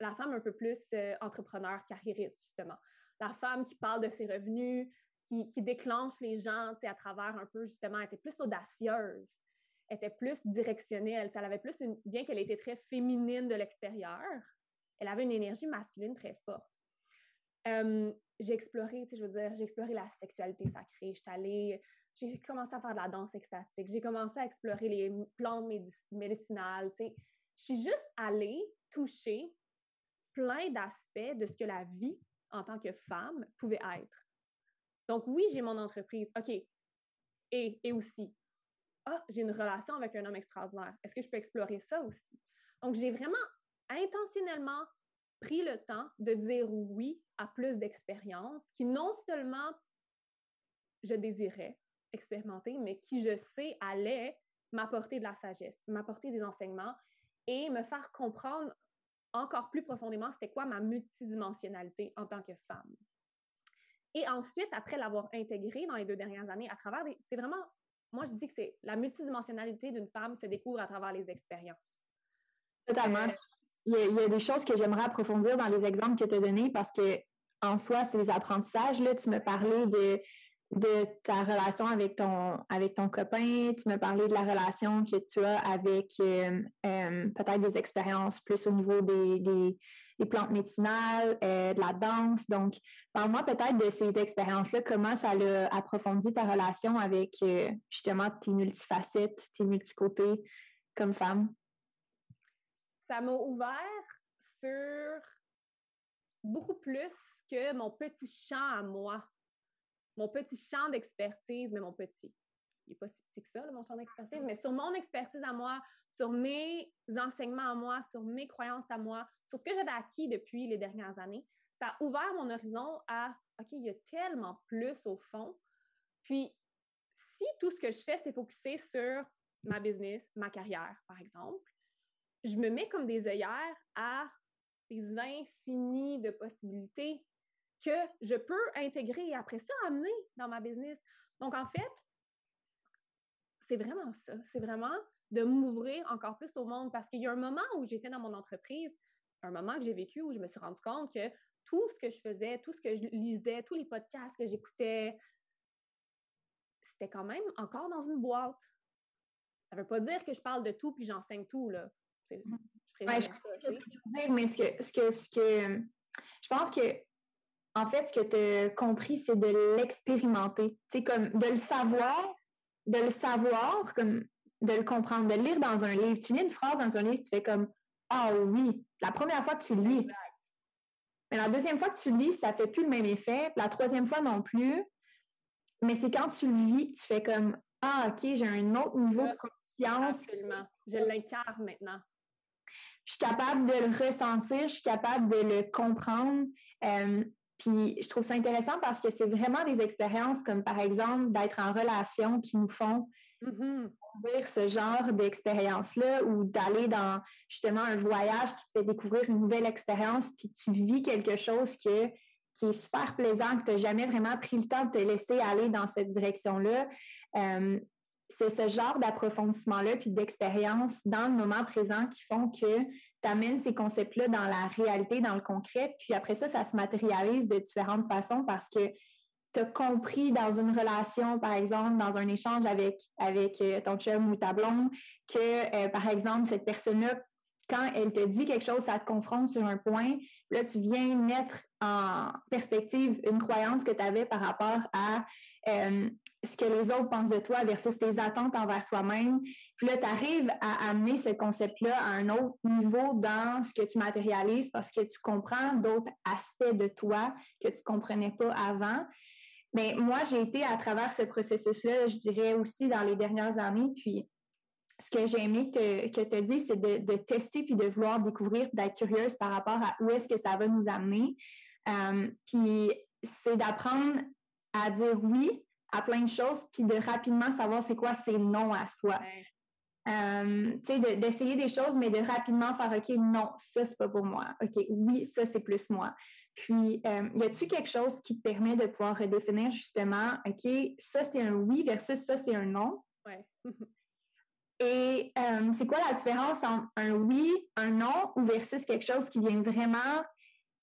la femme un peu plus euh, entrepreneur, carriériste, justement. La femme qui parle de ses revenus, qui, déclenche les gens à travers un peu, justement, était plus audacieuse, était plus directionnelle. Elle avait plus bien qu'elle était très féminine de l'extérieur, elle avait une énergie masculine très forte. j'ai exploré, je veux dire, j'ai exploré la sexualité sacrée. J'étais allée, j'ai commencé à faire de la danse extatique. J'ai commencé à explorer les plantes médicinales. Je suis juste allée toucher plein d'aspects de ce que la vie en tant que femme pouvait être. Donc, oui, j'ai mon entreprise. OK. Et, et aussi, ah, j'ai une relation avec un homme extraordinaire. Est-ce que je peux explorer ça aussi? Donc, j'ai vraiment intentionnellement pris le temps de dire oui à plus d'expériences qui non seulement je désirais expérimenter, mais qui je sais allaient m'apporter de la sagesse, m'apporter des enseignements et me faire comprendre encore plus profondément c'était quoi ma multidimensionnalité en tant que femme. Et ensuite, après l'avoir intégré dans les deux dernières années, à travers des... C'est vraiment... Moi, je dis que c'est la multidimensionnalité d'une femme se découvre à travers les expériences. Totalement. Il, y a, des choses que j'aimerais approfondir dans les exemples que tu as donnés parce que en soi, c'est des apprentissages. Là, tu me parlais de de ta relation avec ton, avec ton copain, tu me parlais de la relation que tu as avec euh, euh, peut-être des expériences plus au niveau des, des, plantes médicinales, euh, de la danse. Donc, parle-moi peut-être de ces expériences-là, comment ça a approfondi ta relation avec justement tes multifacettes, tes multicôtés comme femme? Ça m'a ouvert sur beaucoup plus que mon petit champ à moi mon petit champ d'expertise, mais mon petit. Il n'est pas si petit que ça, mon champ d'expertise, mais sur mon expertise à moi, sur mes enseignements à moi, sur mes croyances à moi, sur ce que j'avais acquis depuis les dernières années, ça a ouvert mon horizon à OK, il y a tellement plus au fond. Puis, si tout ce que je fais, c'est focuser sur ma business, ma carrière, par exemple, je me mets comme des œillères à des infinis de possibilités que je peux intégrer et après ça amener dans ma business. Donc, en fait, c'est vraiment ça. C'est vraiment de m'ouvrir encore plus au monde parce qu'il y a un moment où j'étais dans mon entreprise, un moment que j'ai vécu où je me suis rendu compte que tout ce que je faisais, tout ce que je lisais, tous les podcasts que j'écoutais, c'était quand même encore dans une boîte. Ça ne veut pas dire que je parle de tout puis j'enseigne tout, là. Je, ouais, je ce que tu veux dire, mais ce que, ce que, ce que je pense que en fait, ce que tu as compris, c'est de l'expérimenter. C'est comme de le savoir, de le savoir, comme de le comprendre, de le lire dans un livre. Tu lis une phrase dans un livre, tu fais comme Ah oui, la première fois que tu le lis. Mais la deuxième fois que tu le lis, ça fait plus le même effet. La troisième fois non plus. Mais c'est quand tu le vis, tu fais comme Ah, OK, j'ai un autre niveau de conscience. Absolument. Je l'incarne maintenant. Je suis capable de le ressentir, je suis capable de le comprendre. Euh, puis je trouve ça intéressant parce que c'est vraiment des expériences comme par exemple d'être en relation qui nous font mm-hmm. dire ce genre d'expérience-là ou d'aller dans justement un voyage qui te fait découvrir une nouvelle expérience, puis tu vis quelque chose qui est super plaisant, que tu n'as jamais vraiment pris le temps de te laisser aller dans cette direction-là. Euh, c'est ce genre d'approfondissement-là puis d'expérience dans le moment présent qui font que tu amènes ces concepts-là dans la réalité, dans le concret, puis après ça, ça se matérialise de différentes façons parce que tu as compris dans une relation, par exemple, dans un échange avec, avec euh, ton chum ou ta blonde, que, euh, par exemple, cette personne-là, quand elle te dit quelque chose, ça te confronte sur un point, là, tu viens mettre en perspective une croyance que tu avais par rapport à euh, ce que les autres pensent de toi versus tes attentes envers toi-même. Puis là, tu arrives à amener ce concept-là à un autre niveau dans ce que tu matérialises parce que tu comprends d'autres aspects de toi que tu ne comprenais pas avant. Mais moi, j'ai été à travers ce processus-là, je dirais aussi dans les dernières années. Puis ce que j'ai aimé que, que tu as dit, c'est de, tester puis de vouloir découvrir, d'être curieuse par rapport à où est-ce que ça va nous amener. Euh, puis c'est d'apprendre à dire oui à plein de choses, puis de rapidement savoir c'est quoi c'est non à soi. Euh, tu sais, d'essayer des choses, mais de rapidement faire OK, non, ça, c'est pas pour moi. OK, oui, ça, c'est plus moi. Puis, euh, y a-tu quelque chose qui te permet de pouvoir redéfinir justement, OK, ça, c'est un oui versus ça, c'est un non? Ouais. Et euh, c'est quoi la différence entre un oui, un non ou versus quelque chose qui vient vraiment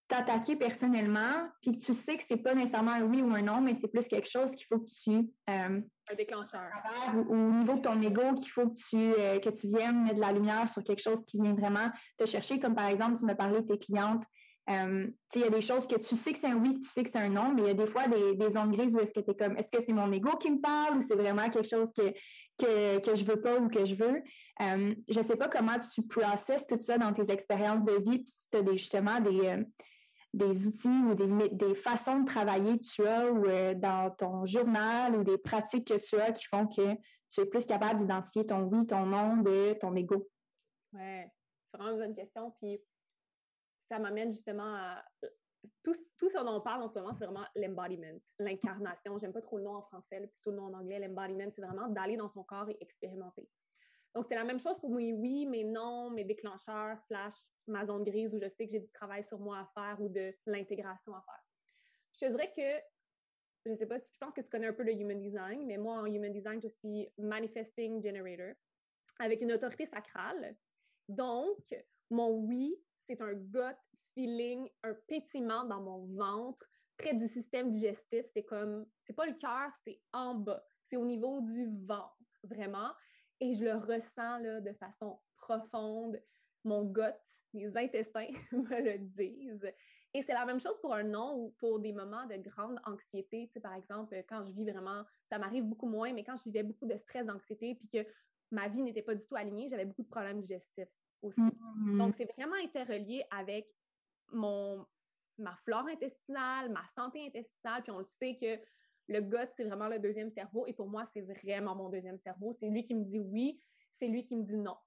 t'attaquer personnellement, puis que tu sais que c'est pas nécessairement un oui ou un non, mais c'est plus quelque chose qu'il faut que tu... Euh, un déclencheur. Ou, au niveau de ton ego, qu'il faut que tu, euh, que tu viennes mettre de la lumière sur quelque chose qui vient vraiment te chercher, comme par exemple, tu me parlais de tes clientes. Euh, il y a des choses que tu sais que c'est un oui, que tu sais que c'est un non, mais il y a des fois des, des zones grises où est-ce que tu es comme, est-ce que c'est mon ego qui me parle ou c'est vraiment quelque chose que, que, que je veux pas ou que je veux? Euh, je sais pas comment tu processes tout ça dans tes expériences de vie, puis si tu as des, justement des des outils ou des, façons de travailler que tu as ou euh, dans ton journal ou des pratiques que tu as qui font que tu es plus capable d'identifier ton oui, ton non de ton ego? Oui, c'est vraiment une bonne question. Puis ça m'amène justement à. Tout, tout ce dont on parle en ce moment, c'est vraiment l'embodiment, l'incarnation. J'aime pas trop le nom en français, plutôt le nom en anglais. L'embodiment, c'est vraiment d'aller dans son corps et expérimenter. Donc, c'était la même chose pour mes oui, mes non, mes déclencheurs, slash ma zone grise où je sais que j'ai du travail sur moi à faire ou de l'intégration à faire. Je te dirais que, je ne sais pas si je pense que tu connais un peu le human design, mais moi, en human design, je suis manifesting generator avec une autorité sacrale. Donc, mon oui, c'est un gut feeling, un pétiment dans mon ventre, près du système digestif. C'est comme, c'est pas le cœur, c'est en bas. C'est au niveau du ventre, vraiment. Et je le ressens là, de façon profonde. Mon gut, mes intestins me le disent. Et c'est la même chose pour un non ou pour des moments de grande anxiété. Tu sais, par exemple, quand je vis vraiment, ça m'arrive beaucoup moins, mais quand je vivais beaucoup de stress, d'anxiété, puis que ma vie n'était pas du tout alignée, j'avais beaucoup de problèmes digestifs aussi. Mmh. Donc, c'est vraiment interrelié avec mon, ma flore intestinale, ma santé intestinale, puis on le sait que le gut, c'est vraiment le deuxième cerveau, et pour moi, c'est vraiment mon deuxième cerveau. C'est lui qui me dit oui, c'est lui qui me dit non.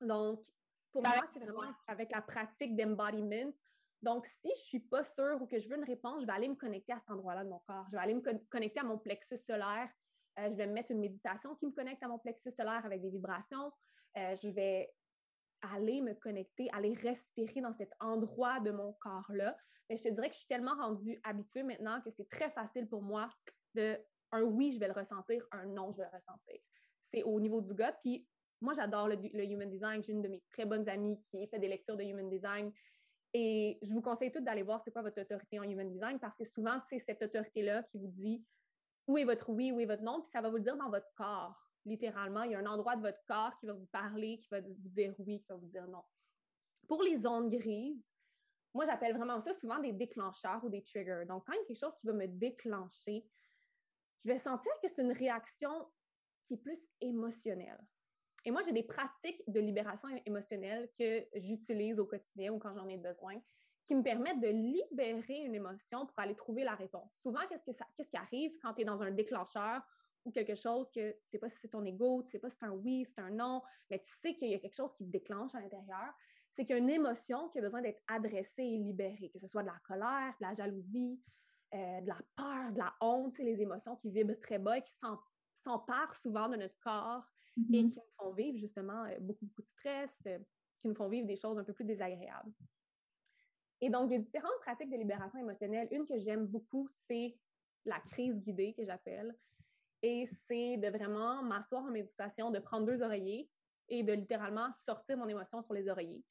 Donc, pour moi, c'est vraiment avec la pratique d'embodiment. Donc, si je suis pas sûre ou que je veux une réponse, je vais aller me connecter à cet endroit-là de mon corps. Je vais aller me connecter à mon plexus solaire. Euh, je vais me mettre une méditation qui me connecte à mon plexus solaire avec des vibrations. Euh, je vais aller me connecter, aller respirer dans cet endroit de mon corps-là. Mais je te dirais que je suis tellement rendue habituée maintenant que c'est très facile pour moi de un oui, je vais le ressentir, un non, je vais le ressentir. C'est au niveau du gut. Puis moi, j'adore le, human design. J'ai une de mes très bonnes amies qui fait des lectures de human design. Et je vous conseille toutes d'aller voir c'est quoi votre autorité en human design parce que souvent, c'est cette autorité-là qui vous dit où est votre oui, où est votre non, puis ça va vous le dire dans votre corps littéralement. Il y a un endroit de votre corps qui va vous parler, qui va vous dire oui, qui va vous dire non. Pour les ondes grises, moi, j'appelle vraiment ça souvent des déclencheurs ou des triggers. Donc, quand il y a quelque chose qui va me déclencher, je vais sentir que c'est une réaction qui est plus émotionnelle. Et moi, j'ai des pratiques de libération émotionnelle que j'utilise au quotidien ou quand j'en ai besoin, qui me permettent de libérer une émotion pour aller trouver la réponse. Souvent, qu'est-ce, qu'est-ce qui arrive quand tu es dans un déclencheur ou quelque chose que tu sais pas si c'est ton ego, tu sais pas si c'est un oui, c'est un non, mais tu sais qu'il y a quelque chose qui te déclenche à l'intérieur, c'est qu'il y a une émotion qui a besoin d'être adressée et libérée, que ce soit de la colère, de la jalousie, euh, de la peur, de la honte, c'est les émotions qui vibrent très bas et qui s'emparent souvent de notre corps et Mm-hmm. qui nous font vivre justement euh, beaucoup, beaucoup de stress, euh, qui nous font vivre des choses un peu plus désagréables. Et donc, les différentes pratiques de libération émotionnelle, une que j'aime beaucoup, c'est la crise guidée que j'appelle. Et c'est de vraiment m'asseoir en méditation, de prendre deux oreillers et de littéralement sortir mon émotion sur les oreillers.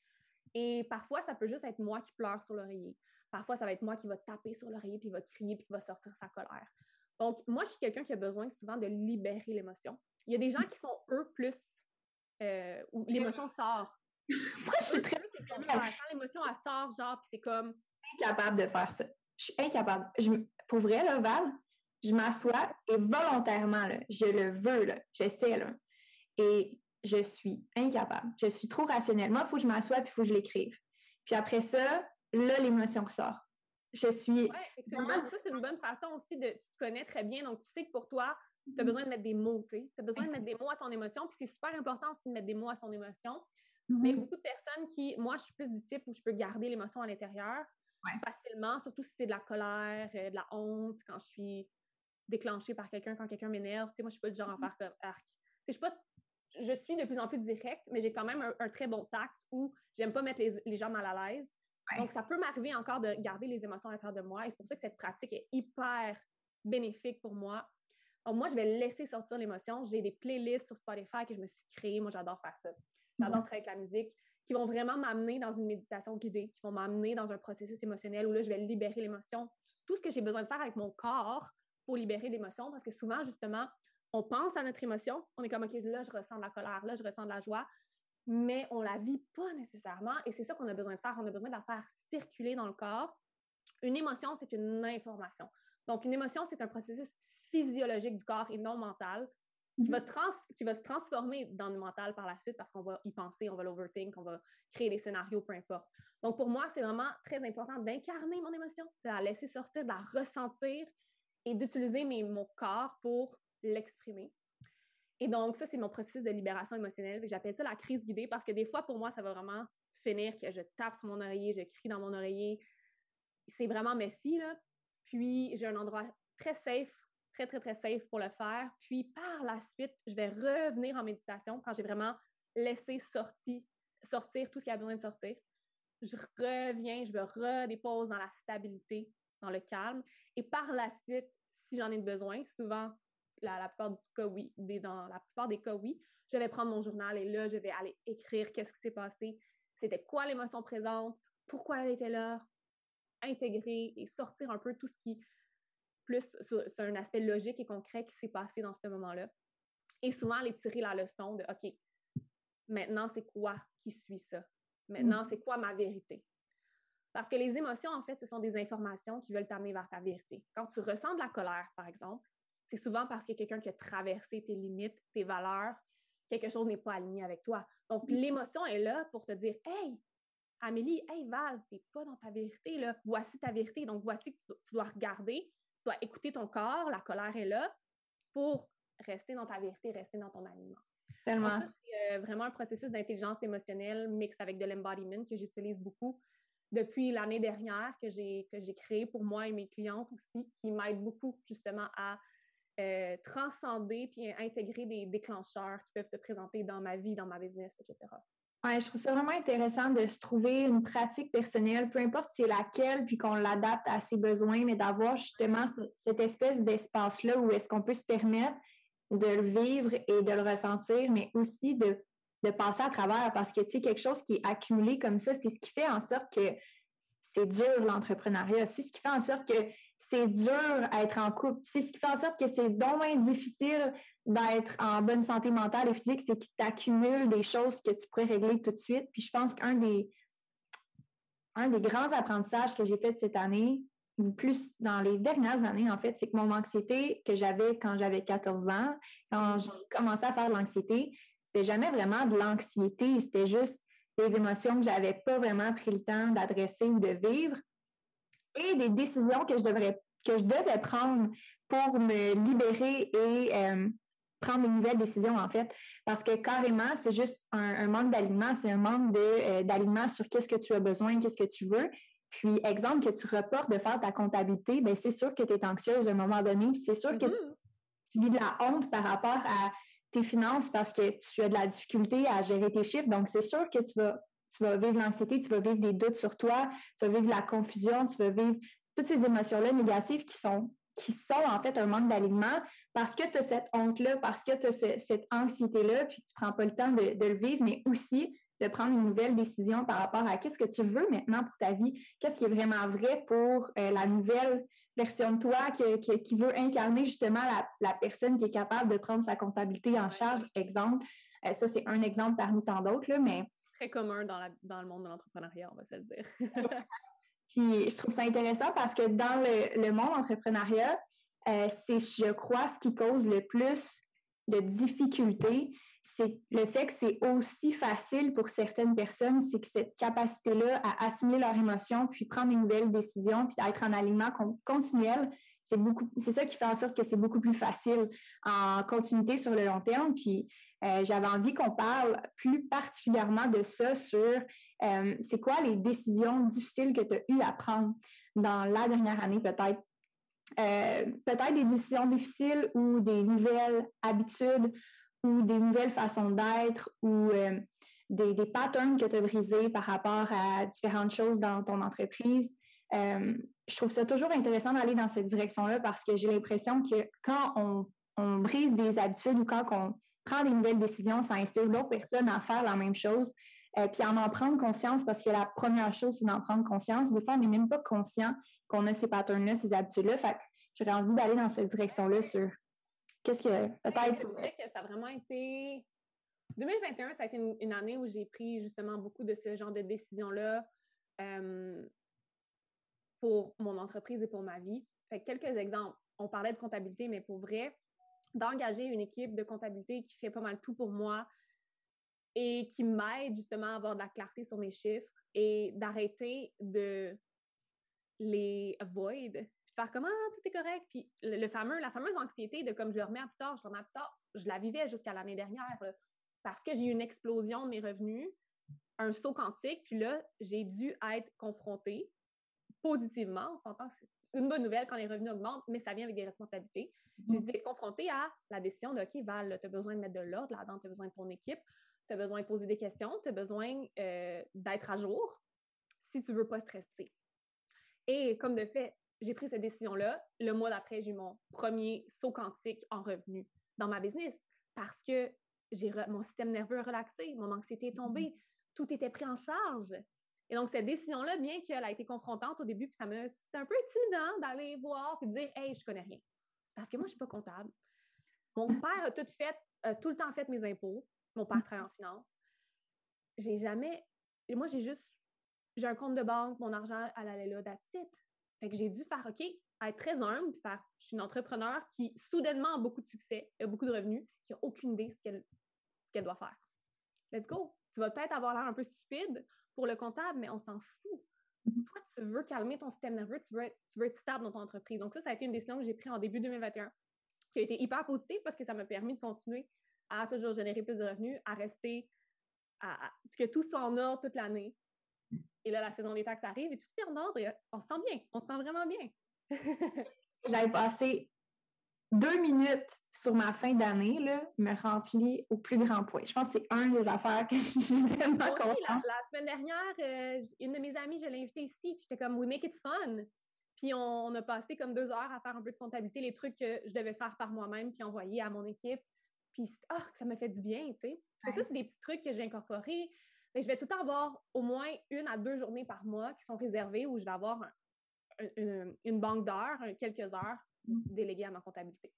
Et parfois, ça peut juste être moi qui pleure sur l'oreiller. Parfois, ça va être moi qui va taper sur l'oreiller, puis va crier, puis va sortir sa colère. Donc, moi, je suis quelqu'un qui a besoin souvent de libérer l'émotion. Il y a des gens qui sont, eux, plus... Euh, où l'émotion sort. Moi, je suis très Quand l'émotion, elle sort, genre, puis c'est comme... incapable de faire ça. Je suis incapable. Je, pour vrai, là, Val, je m'assois et volontairement, là, je le veux, là, j'essaie, là, et je suis incapable. Je suis trop rationnelle. Moi, il faut que je m'assoie puis il faut que je l'écrive. Puis après ça, là, l'émotion sort. Je suis... Ouais, effectivement, ça, c'est une bonne façon aussi de... Tu te connais très bien, donc tu sais que pour toi, tu as besoin de mettre des mots, tu sais. Tu as besoin de mettre des mots à ton émotion, puis c'est super important aussi de mettre des mots à son émotion. Mais Mhm. beaucoup de personnes qui... Moi, je suis plus du type où je peux garder l'émotion à l'intérieur Ouais. facilement, surtout si c'est de la colère, euh, de la honte, quand je suis déclenchée par quelqu'un, quand quelqu'un m'énerve. Tu sais, moi, je suis pas du genre à faire comme arc. Tu sais, je suis pas... Je suis de plus en plus directe, mais j'ai quand même un, un très bon tact où j'aime pas mettre les, les gens mal à l'aise. Ouais. Donc, ça peut m'arriver encore de garder les émotions à l'intérieur de moi. Et c'est pour ça que cette pratique est hyper bénéfique pour moi. Moi, je vais laisser sortir l'émotion. J'ai des playlists sur Spotify que je me suis créées. Moi, j'adore faire ça. J'adore travailler avec la musique, qui vont vraiment m'amener dans une méditation guidée, qui vont m'amener dans un processus émotionnel où là, je vais libérer l'émotion. Tout ce que j'ai besoin de faire avec mon corps pour libérer l'émotion, parce que souvent, justement, on pense à notre émotion. On est comme, OK, là, je ressens de la colère, là, je ressens de la joie, mais on la vit pas nécessairement. Et c'est ça qu'on a besoin de faire. On a besoin de la faire circuler dans le corps. Une émotion, c'est une information. Donc, une émotion, c'est un processus physiologique du corps et non mental qui va, trans qui va se transformer dans le mental par la suite parce qu'on va y penser, on va l'overthink, on va créer des scénarios, peu importe. Donc, pour moi, c'est vraiment très important d'incarner mon émotion, de la laisser sortir, de la ressentir et d'utiliser mon corps pour l'exprimer. Et donc, ça, c'est mon processus de libération émotionnelle. J'appelle ça la crise guidée parce que des fois, pour moi, ça va vraiment finir que je tape sur mon oreiller, je crie dans mon oreiller. C'est vraiment messy, là. Puis, j'ai un endroit très safe, très, très, très safe pour le faire. Puis par la suite, je vais revenir en méditation quand j'ai vraiment laissé sortir, sortir tout ce qui a besoin de sortir. Je reviens, je me redépose dans la stabilité, dans le calme. Et par la suite, si j'en ai besoin, souvent, la, la plupart du cas, oui, dans la plupart des cas, oui, je vais prendre mon journal et là, je vais aller écrire qu'est-ce qui s'est passé, c'était quoi l'émotion présente, pourquoi elle était là, intégrer et sortir un peu tout ce qui, plus sur, un aspect logique et concret qui s'est passé dans ce moment-là. Et souvent, aller tirer la leçon de, OK, maintenant, c'est quoi qui suit ça? Maintenant, mm. c'est quoi ma vérité? Parce que les émotions, en fait, ce sont des informations qui veulent t'amener vers ta vérité. Quand tu ressens de la colère, par exemple, c'est souvent parce qu'il y a quelqu'un qui a traversé tes limites, tes valeurs, quelque chose n'est pas aligné avec toi. Donc, mm. l'émotion est là pour te dire Hey, Amélie, hey Val, t'es pas dans ta vérité, là. Voici ta vérité. Donc, voici que tu dois regarder, tu dois écouter ton corps, la colère est là pour rester dans ta vérité, rester dans ton alignement. Tellement. c'est euh, vraiment un processus d'intelligence émotionnelle mixte avec de l'embodiment que j'utilise beaucoup depuis l'année dernière, que j'ai, que j'ai créé pour moi et mes clientes aussi, qui m'aide beaucoup justement à euh, transcender puis intégrer des déclencheurs qui peuvent se présenter dans ma vie, dans ma business, etc. Ouais, je trouve ça vraiment intéressant de se trouver une pratique personnelle, peu importe c'est laquelle, puis qu'on l'adapte à ses besoins, mais d'avoir justement cette espèce d'espace-là où est-ce qu'on peut se permettre de le vivre et de le ressentir, mais aussi de, de passer à travers parce que, tu sais, quelque chose qui est accumulé comme ça, c'est ce qui fait en sorte que c'est dur l'entrepreneuriat. C'est ce qui fait en sorte que c'est dur à être en couple. C'est ce qui fait en sorte que c'est donc moins difficile d'être en bonne santé mentale et physique, c'est qu'il t'accumule des choses que tu pourrais régler tout de suite. Puis je pense qu'un des, des grands apprentissages que j'ai fait cette année, ou plus dans les dernières années, en fait, c'est que mon anxiété que j'avais quand j'avais 14 ans, quand j'ai commencé à faire de l'anxiété, c'était jamais vraiment de l'anxiété, c'était juste des émotions que j'avais pas vraiment pris le temps d'adresser ou de vivre et des décisions que je devrais que je devais prendre pour me libérer et euh, prendre une nouvelle décision, en fait. Parce que carrément, c'est juste un, manque d'alignement, c'est un manque euh, d'alignement sur qu'est-ce que tu as besoin, qu'est-ce que tu veux. Puis, exemple, que tu reportes de faire ta comptabilité, bien, c'est sûr que tu es anxieuse à un moment donné, puis c'est sûr que mm-hmm. tu, vis de la honte par rapport à finances parce que tu as de la difficulté à gérer tes chiffres. Donc, c'est sûr que tu vas, tu vas vivre l'anxiété, tu vas vivre des doutes sur toi, tu vas vivre la confusion, tu vas vivre toutes ces émotions-là négatives qui sont qui sont en fait un manque d'alignement parce que tu as cette honte-là, parce que tu as cette anxiété-là, puis tu ne prends pas le temps de, le vivre, mais aussi de prendre une nouvelle décision par rapport à qu'est-ce que tu veux maintenant pour ta vie, qu'est-ce qui est vraiment vrai pour euh, la nouvelle version de toi qui, veut incarner justement la, personne qui est capable de prendre sa comptabilité en charge, exemple. Euh, ça, c'est un exemple parmi tant d'autres, mais... Très commun dans, dans le monde de l'entrepreneuriat, on va se le dire. Puis je trouve ça intéressant parce que dans le, monde entrepreneuriat, euh, c'est, je crois, ce qui cause le plus de difficultés, c'est le fait que c'est aussi facile pour certaines personnes, c'est que cette capacité-là à assimiler leurs émotions, puis prendre une nouvelle décision, puis être en alignement continuel, c'est beaucoup, c'est ça qui fait en sorte que c'est beaucoup plus facile en continuité sur le long terme. Puis euh, j'avais envie qu'on parle plus particulièrement de ça sur euh, c'est quoi les décisions difficiles que tu as eu à prendre dans la dernière année peut-être? Euh, peut-être des décisions difficiles ou des nouvelles habitudes ou des nouvelles façons d'être ou des, des, patterns que tu as brisés par rapport à différentes choses dans ton entreprise. je trouve ça toujours intéressant d'aller dans cette direction-là parce que j'ai l'impression que quand on, brise des habitudes ou quand on, prendre des nouvelles décisions, ça inspire d'autres personnes à faire la même chose. Euh, puis en en prendre conscience, parce que la première chose, c'est d'en prendre conscience. Des fois, on n'est même pas conscient qu'on a ces patterns-là, ces habitudes-là. Fait j'aurais envie d'aller dans cette direction-là sur qu'est-ce que peut-être. Je dirais que ça a vraiment été. 2021, ça a été une, année où j'ai pris justement beaucoup de ce genre de décisions-là euh, pour mon entreprise et pour ma vie. Fait quelques exemples. On parlait de comptabilité, mais pour vrai, d'engager une équipe de comptabilité qui fait pas mal tout pour moi et qui m'aide justement à avoir de la clarté sur mes chiffres et d'arrêter de les avoid, faire comment ah, tout est correct, puis le, fameux, la fameuse anxiété de comme je le remets à plus tard, je le remets à plus tard, je la vivais jusqu'à l'année dernière parce que j'ai eu une explosion de mes revenus, un saut quantique, puis là, j'ai dû être confrontée positivement. On s'entend une bonne nouvelle quand les revenus augmentent, mais ça vient avec des responsabilités. J'ai dû être confrontée à la décision de OK, Val, tu as besoin de mettre de l'ordre là-dedans, tu as besoin de ton équipe, tu as besoin de poser des questions, tu as besoin euh, d'être à jour si tu ne veux pas stresser. Et comme de fait, j'ai pris cette décision-là. Le mois d'après, j'ai eu mon premier saut quantique en revenu dans ma business parce que j'ai mon système nerveux relaxé, mon anxiété est tombée, tout était pris en charge. Et donc, cette décision-là, bien qu'elle a été confrontante au début, puis ça me, c'était un peu intimidant d'aller voir et de dire, hey, je connais rien. Parce que moi, je ne suis pas comptable. Mon père a tout fait, a tout le temps fait mes impôts. Mon père travaille en finance. J'ai jamais, moi, j'ai juste, j'ai un compte de banque, mon argent, elle allait là, that's Fait que j'ai dû faire, OK, être très humble, puis faire, je suis une entrepreneur qui, soudainement, a beaucoup de succès, a beaucoup de revenus, qui n'a aucune idée de ce qu'elle, ce qu'elle doit faire. Let's go. Tu vas peut-être avoir l'air un peu stupide pour le comptable, mais on s'en fout. Mm-hmm. Toi, tu veux calmer ton système nerveux, tu veux, être, tu veux être stable dans ton entreprise. Donc, ça, ça a été une décision que j'ai prise en début 2021, qui a été hyper positive parce que ça m'a permis de continuer à toujours générer plus de revenus, à rester, à, que tout soit en ordre toute l'année. Et là, la saison des taxes arrive et tout est en ordre et on se sent bien. On se sent vraiment bien. J'avais passé deux minutes sur ma fin d'année me remplit au plus grand point. Je pense que c'est un des affaires que j'ai vraiment contente. La, la, semaine dernière, euh, une de mes amies, je l'ai invitée ici, puis j'étais comme « We make it fun ». Puis on, a passé comme deux heures à faire un peu de comptabilité, les trucs que je devais faire par moi-même, puis envoyer à mon équipe. Puis ah, ça me fait du bien, tu sais. Ça, c'est des petits trucs que j'ai incorporés. Mais je vais tout le temps avoir au moins une à deux journées par mois qui sont réservées où je vais avoir une, banque d'heures, quelques heures déléguées à ma comptabilité.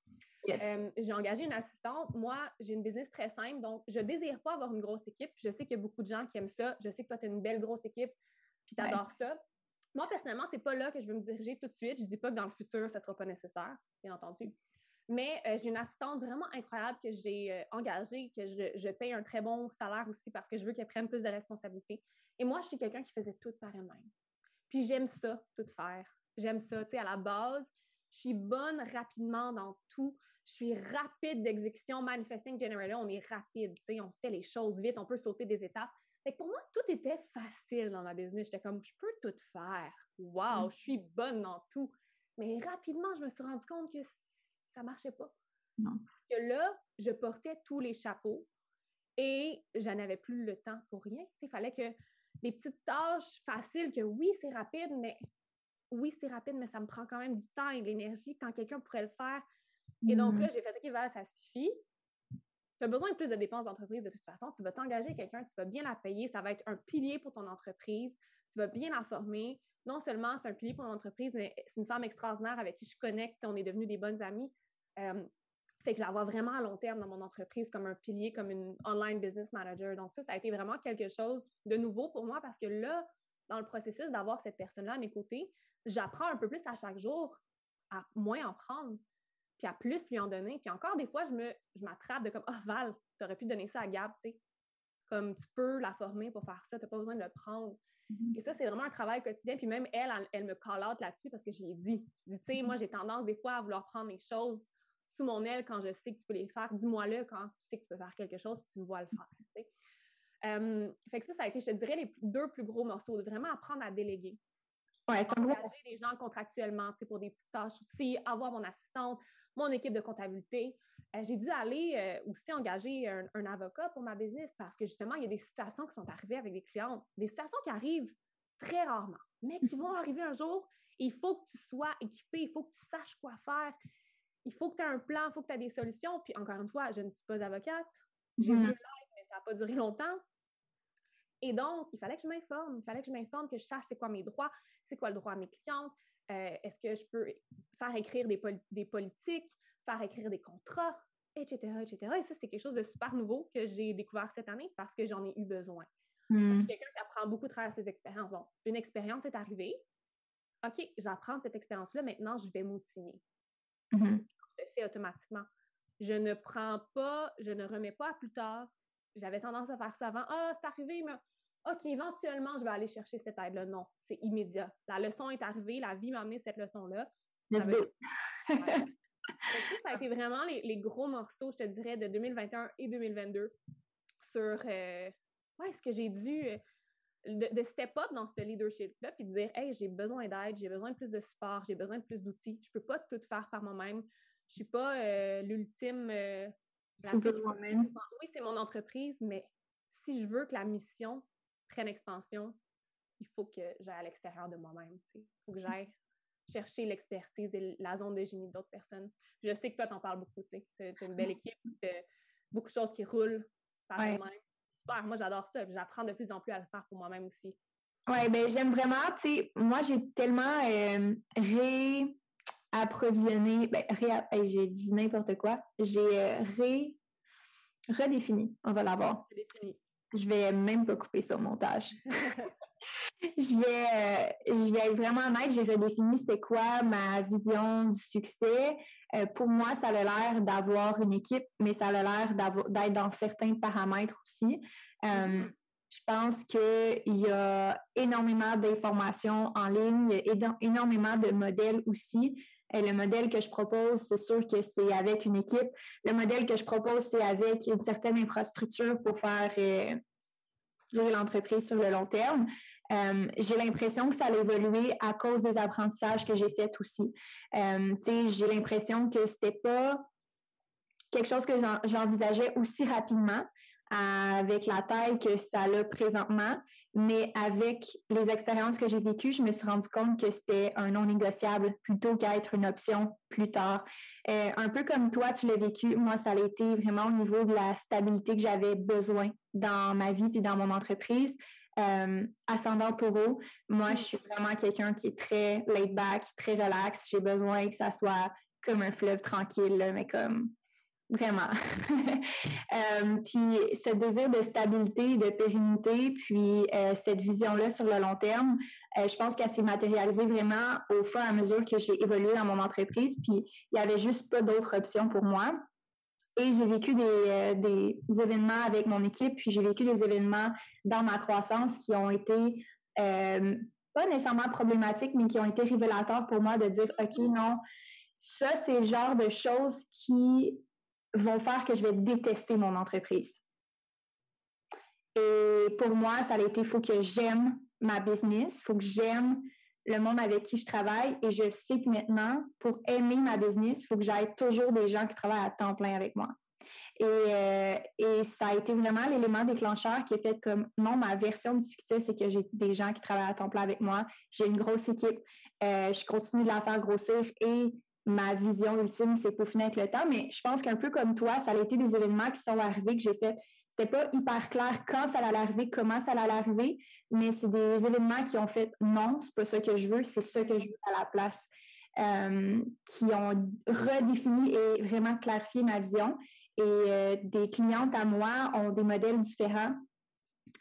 Euh, j'ai engagé une assistante. Moi, j'ai une business très simple, donc je ne désire pas avoir une grosse équipe. Je sais qu'il y a beaucoup de gens qui aiment ça. Je sais que toi, tu as une belle grosse équipe, puis tu adores ça. Moi, personnellement, ce n'est pas là que je veux me diriger tout de suite. Je ne dis pas que dans le futur, ça ne sera pas nécessaire, bien entendu. Mais euh, j'ai une assistante vraiment incroyable que j'ai euh, engagée, que je, je, paye un très bon salaire aussi parce que je veux qu'elle prenne plus de responsabilités. Et moi, je suis quelqu'un qui faisait tout par elle-même. Puis j'aime ça, tout faire. J'aime ça. Tu sais, à la base, je suis bonne rapidement dans tout. Je suis rapide d'exécution. Manifesting Generator, on est rapide. Tu sais, on fait les choses vite, on peut sauter des étapes. Fait que pour moi, tout était facile dans ma business. J'étais comme, je peux tout faire. Wow, mm. je suis bonne dans tout. Mais rapidement, je me suis rendu compte que ça marchait pas. Parce que là, je portais tous les chapeaux et je n'avais plus le temps pour rien. Il fallait que des petites tâches faciles que oui, c'est rapide, mais oui, c'est rapide, mais ça me prend quand même du temps et de l'énergie quand quelqu'un pourrait le faire. Et donc là, mm. j'ai fait OK, voilà, ça suffit. Tu as besoin de plus de dépenses d'entreprise de toute façon. Tu vas t'engager quelqu'un, tu vas bien la payer, ça va être un pilier pour ton entreprise, tu vas bien la former. Non seulement c'est un pilier pour ton entreprise, mais c'est une femme extraordinaire avec qui je connecte, on est devenus des bonnes amies. Euh, fait que je la vois vraiment à long terme dans mon entreprise comme un pilier, comme une online business manager. Donc ça, ça a été vraiment quelque chose de nouveau pour moi parce que là, dans le processus d'avoir cette personne-là à mes côtés, j'apprends un peu plus à chaque jour à moins en prendre, puis à plus lui en donner. Puis encore des fois, je me je m'attrape de comme Ah, oh, Val, tu aurais pu donner ça à Gab, tu sais. Comme tu peux la former pour faire ça, tu n'as pas besoin de le prendre. Mm-hmm. Et ça, c'est vraiment un travail quotidien. Puis même elle, elle, me call out là-dessus parce que je lui ai dit. Je dis, tu sais, moi, j'ai tendance des fois à vouloir prendre les choses sous mon aile quand je sais que tu peux les faire. Dis-moi-le quand tu sais que tu peux faire quelque chose, si tu me vois le faire. Euh, fait que ça, ça a été, je te dirais, les deux plus gros morceaux, de vraiment apprendre à déléguer. Ouais, c'est Engager des gens contractuellement pour des petites tâches aussi, avoir mon assistante, mon équipe de comptabilité. Euh, j'ai dû aller euh, aussi engager un, un, avocat pour ma business parce que justement, il y a des situations qui sont arrivées avec des clients, des situations qui arrivent très rarement, mais qui vont arriver un jour. Il faut que tu sois équipé, il faut que tu saches quoi faire il faut que tu aies un plan, il faut que tu aies des solutions. Puis encore une fois, je ne suis pas avocate. J'ai vu le live, mais ça n'a pas duré longtemps. Et donc, il fallait que je m'informe. Il fallait que je m'informe, que je sache c'est quoi mes droits, c'est quoi le droit à mes clientes. Euh, est-ce que je peux faire écrire des, des, politiques, faire écrire des contrats, etc., etc. Et ça, c'est quelque chose de super nouveau que j'ai découvert cette année parce que j'en ai eu besoin. Je suis hmm. quelqu'un qui apprend beaucoup à travers ses expériences. Donc, une expérience est arrivée. OK, j'apprends cette expérience-là. Maintenant, je vais m'outiller. Je le fais automatiquement. Je ne prends pas, je ne remets pas à plus tard. J'avais tendance à faire ça avant. Ah, c'est arrivé, mais OK, éventuellement, je vais aller chercher cette aide-là. Non, c'est immédiat. La leçon est arrivée, la vie m'a amené cette leçon-là. Ça, ça a été vraiment les, gros morceaux, je te dirais, de 2021 et 2022 sur euh, ouais, ce que j'ai dû. De, step up dans ce leadership-là, puis de dire Hey, j'ai besoin d'aide, j'ai besoin de plus de support, j'ai besoin de plus d'outils. Je ne peux pas tout faire par moi-même. Je ne suis pas euh, l'ultime. Euh, oui, c'est mon entreprise, mais si je veux que la mission prenne expansion, il faut que j'aille à l'extérieur de moi-même. Il faut que j'aille chercher l'expertise et la zone de génie d'autres personnes. Je sais que toi, tu en parles beaucoup. Tu as une belle équipe, beaucoup de choses qui roulent par ouais. même Super, moi j'adore ça. J'apprends de plus en plus à le faire pour moi-même aussi. Oui, ben j'aime vraiment, tu sais, moi j'ai tellement euh, réapprovisionné, ben, ré, j'ai dit n'importe quoi, j'ai euh, ré, redéfini, on va l'avoir. Je vais même pas couper ça au montage. je vais, euh, je vais être vraiment honnête, j'ai redéfini c'était quoi ma vision du succès. Euh, pour moi, ça a l'air d'avoir une équipe, mais ça a l'air d'être dans certains paramètres aussi. Euh, mm-hmm. Je pense qu'il y a énormément d'informations en ligne, il y a énormément de modèles aussi. Et le modèle que je propose, c'est sûr que c'est avec une équipe. Le modèle que je propose, c'est avec une certaine infrastructure pour faire gérer l'entreprise sur le long terme. Euh, j'ai l'impression que ça a évolué à cause des apprentissages que j'ai faits aussi. Euh, j'ai l'impression que c'était pas quelque chose que j'envisageais aussi rapidement avec la taille que ça a présentement, mais avec les expériences que j'ai vécues, je me suis rendu compte que c'était un non négociable plutôt qu'être une option plus tard. Euh, un peu comme toi, tu l'as vécu, moi, ça a été vraiment au niveau de la stabilité que j'avais besoin dans ma vie et dans mon entreprise. Euh, ascendant taureau, moi, je suis vraiment quelqu'un qui est très laid back, très relax. J'ai besoin que ça soit comme un fleuve tranquille, mais comme vraiment. Euh, puis ce désir de stabilité, de pérennité, puis euh, cette vision-là sur le long terme, je pense qu'elle s'est matérialisée vraiment au fur et à mesure que j'ai évolué dans mon entreprise. Puis il n'y avait juste pas d'autres options pour moi. Et j'ai vécu euh, des, événements avec mon équipe, puis j'ai vécu des événements dans ma croissance qui ont été euh, pas nécessairement problématiques, mais qui ont été révélateurs pour moi de dire, OK, non, ça, c'est le genre de choses qui vont faire que je vais détester mon entreprise. Et pour moi, ça a été, il faut que j'aime ma business, il faut que j'aime le monde avec qui je travaille et je sais que maintenant, pour aimer ma business, il faut que j'aille toujours des gens qui travaillent à temps plein avec moi. Et, euh, et ça a été vraiment l'élément déclencheur qui est fait comme non, ma version du succès, c'est que j'ai des gens qui travaillent à temps plein avec moi. J'ai une grosse équipe. Euh, je continue de la faire grossir et ma vision ultime, c'est pour finir avec le temps. Mais je pense qu'un peu comme toi, ça a été des événements qui sont arrivés que j'ai fait c'était pas hyper clair quand ça allait arriver, comment ça allait arriver, mais c'est des événements qui ont fait non, c'est pas ça que je veux, c'est ça que je veux à la place, euh, qui ont redéfini et vraiment clarifié ma vision. Et euh, des clientes à moi ont des modèles différents.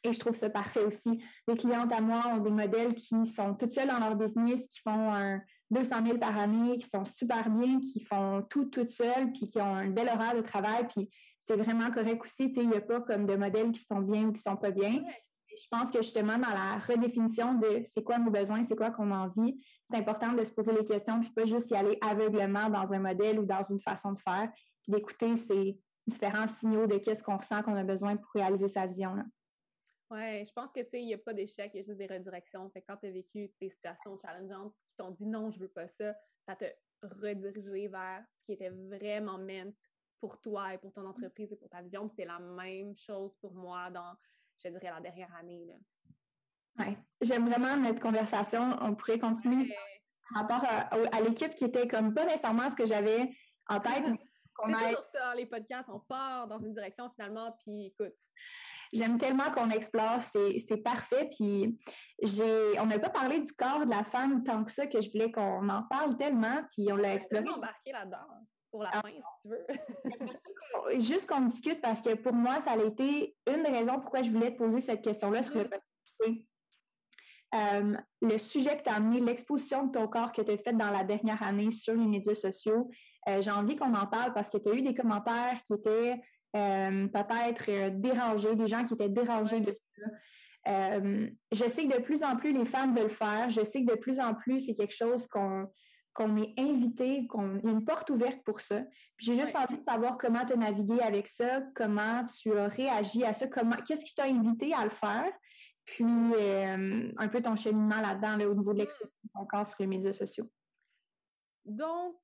Et je trouve ça parfait aussi. Les clientes à moi ont des modèles qui sont toutes seules dans leur business, qui font un 200 000 par année, qui sont super bien, qui font tout toutes seules, puis qui ont un bel horaire de travail, puis c'est vraiment correct aussi. Il n'y a pas comme de modèles qui sont bien ou qui ne sont pas bien. Je pense que justement, dans la redéfinition de c'est quoi nos besoins, c'est quoi qu'on a envie, c'est important de se poser les questions, puis pas juste y aller aveuglement dans un modèle ou dans une façon de faire, puis d'écouter ces différents signaux de qu'est-ce qu'on ressent qu'on a besoin pour réaliser sa vision. Là. Oui, je pense que tu sais, il n'y a pas d'échec, il y a juste des redirections. Fait quand tu as vécu des situations challengeantes qui t'ont dit non, je veux pas ça, ça t'a redirigé vers ce qui était vraiment meant pour toi et pour ton entreprise et pour ta vision. C'est la même chose pour moi dans, je dirais, la dernière année. Oui, j'aime vraiment notre conversation. On pourrait continuer par rapport à, l'équipe qui était comme pas nécessairement ce que j'avais en tête. C'est toujours ça, les podcasts, on part dans une direction finalement, puis écoute. J'aime tellement qu'on explore, c'est parfait. Puis j'ai, on n'a pas parlé du corps de la femme tant que ça que je voulais qu'on en parle tellement, puis on l'a exploré. embarqué là-dedans pour la ah. fin, si tu veux. Juste qu'on discute parce que pour moi, ça a été une des raisons pourquoi je voulais te poser cette question-là sur le mm-hmm. euh, le sujet que tu as amené, l'exposition de ton corps que tu as faite dans la dernière année sur les médias sociaux. Euh, j'ai envie qu'on en parle parce que tu as eu des commentaires qui étaient euh, peut-être dérangés, des gens qui étaient dérangés de ça. je sais que de plus en plus, les femmes veulent le faire. Je sais que de plus en plus, c'est quelque chose qu'on qu'on est invité, qu'on y a une porte ouverte pour ça. J'ai juste envie de savoir comment tu as navigué avec ça, comment tu as réagi à ça, comment qu'est-ce qui t'a invité à le faire, puis euh, un peu ton cheminement là-dedans, au niveau de mmh. l'expression de ton corps sur les médias sociaux. Donc,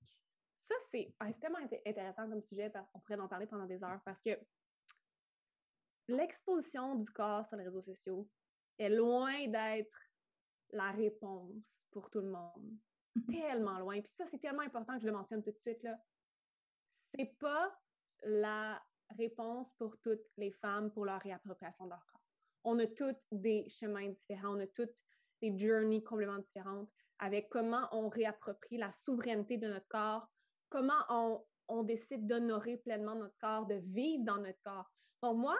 ça, c'est ah, tellement intéressant comme sujet, on pourrait en parler pendant des heures, parce que l'exposition du corps sur les réseaux sociaux est loin d'être la réponse pour tout le monde. Mmh tellement loin. Puis ça, c'est tellement important que je le mentionne tout de suite. là. C'est pas la réponse pour toutes les femmes pour leur réappropriation de leur corps. On a toutes des chemins différents, on a toutes des journeys complètement différentes avec comment on réapproprie la souveraineté de notre corps, comment on, décide d'honorer pleinement notre corps, de vivre dans notre corps. Donc moi,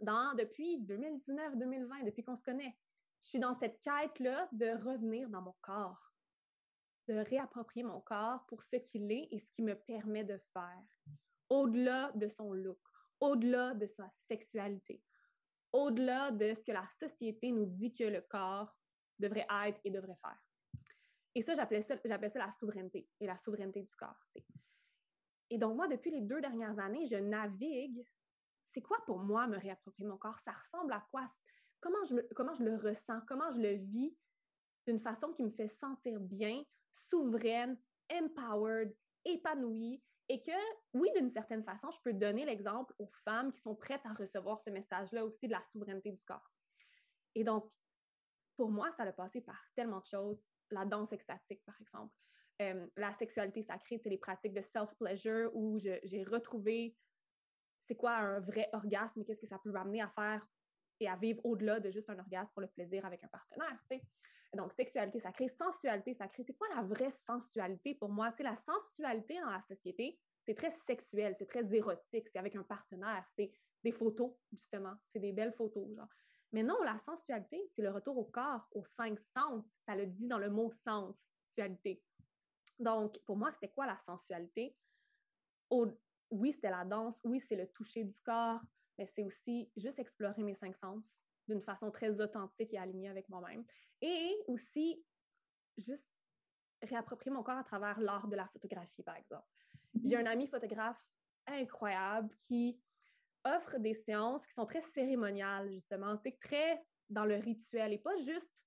depuis 2019-2020, depuis qu'on se connaît, je suis dans cette quête-là de revenir dans mon corps, de réapproprier mon corps pour ce qu'il est et ce qui me permet de faire, au-delà de son look, au-delà de sa sexualité, au-delà de ce que la société nous dit que le corps devrait être et devrait faire. Et ça, j'appelais ça, la souveraineté et la souveraineté du corps. Et donc, moi, depuis les deux dernières années, je navigue. C'est quoi pour moi me réapproprier mon corps? Ça ressemble à quoi? Comment je le ressens? Comment je le vis d'une façon qui me fait sentir bien, souveraine, empowered, épanouie et que, oui, d'une certaine façon, je peux donner l'exemple aux femmes qui sont prêtes à recevoir ce message-là aussi de la souveraineté du corps. Et donc, pour moi, ça a passé par tellement de choses. La danse extatique, par exemple. Euh, la sexualité sacrée, c'est les pratiques de self-pleasure où j'ai retrouvé c'est quoi un vrai orgasme, qu'est-ce que ça peut m'amener à faire et à vivre au-delà de juste un orgasme pour le plaisir avec un partenaire. sais. Donc, sexualité sacrée, sensualité sacrée, c'est quoi la vraie sensualité pour moi? sais, la sensualité dans la société, c'est très sexuel, c'est très érotique, c'est avec un partenaire, c'est des photos, justement, c'est des belles photos, genre. Mais non, la sensualité, c'est le retour au corps, aux cinq sens. Ça le dit dans le mot sens, sensualité. Donc, pour moi, c'était quoi la sensualité? oui, c'était la danse, oui, c'est le toucher du corps, mais c'est aussi juste explorer mes cinq sens d'une façon très authentique et alignée avec moi-même. Et aussi, juste réapproprier mon corps à travers l'art de la photographie, par exemple. J'ai un ami photographe incroyable qui offre des séances qui sont très cérémoniales, justement, très dans le rituel et pas juste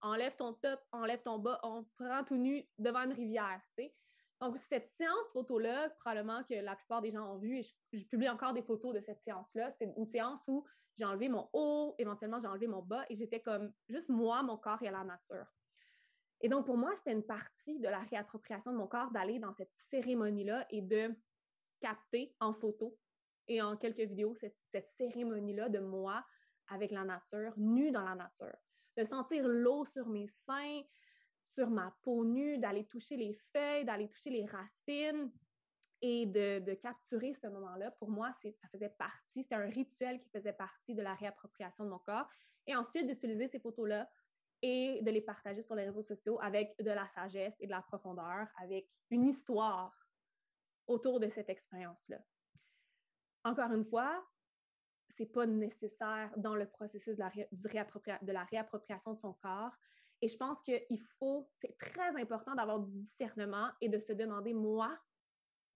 enlève ton top, enlève ton bas, on prend tout nu devant une rivière, tu sais. Donc, cette séance photo-là, probablement que la plupart des gens ont vu, et je, publie encore des photos de cette séance-là, c'est une séance où j'ai enlevé mon haut, éventuellement j'ai enlevé mon bas, et j'étais comme juste moi, mon corps et la nature. Et donc, pour moi, c'était une partie de la réappropriation de mon corps d'aller dans cette cérémonie-là et de capter en photo et en quelques vidéos cette, cette cérémonie-là de moi avec la nature, nue dans la nature. De sentir l'eau sur mes seins, sur ma peau nue, d'aller toucher les feuilles, d'aller toucher les racines et de, de capturer ce moment-là. Pour moi, ça faisait partie, c'était un rituel qui faisait partie de la réappropriation de mon corps. Et ensuite, d'utiliser ces photos-là et de les partager sur les réseaux sociaux avec de la sagesse et de la profondeur, avec une histoire autour de cette expérience-là. Encore une fois, c'est pas nécessaire dans le processus la, de la réappropriation de son corps. Et je pense qu'il faut, c'est très important d'avoir du discernement et de se demander, moi,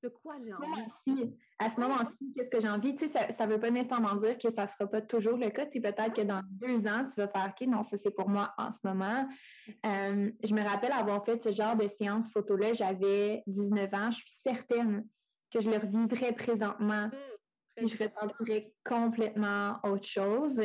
de quoi j'ai envie. À ce moment-ci, qu'est-ce que j'ai envie? Tu sais, ça ne veut pas nécessairement dire que ça ne sera pas toujours le cas. Tu peut-être que dans deux ans, tu vas faire OK, non, ça c'est pour moi en ce moment. Euh, je me rappelle avoir fait ce genre de séance photo-là, j'avais 19 ans. Je suis certaine que je le revivrais présentement. Mmh, puis je ressentirais complètement autre chose.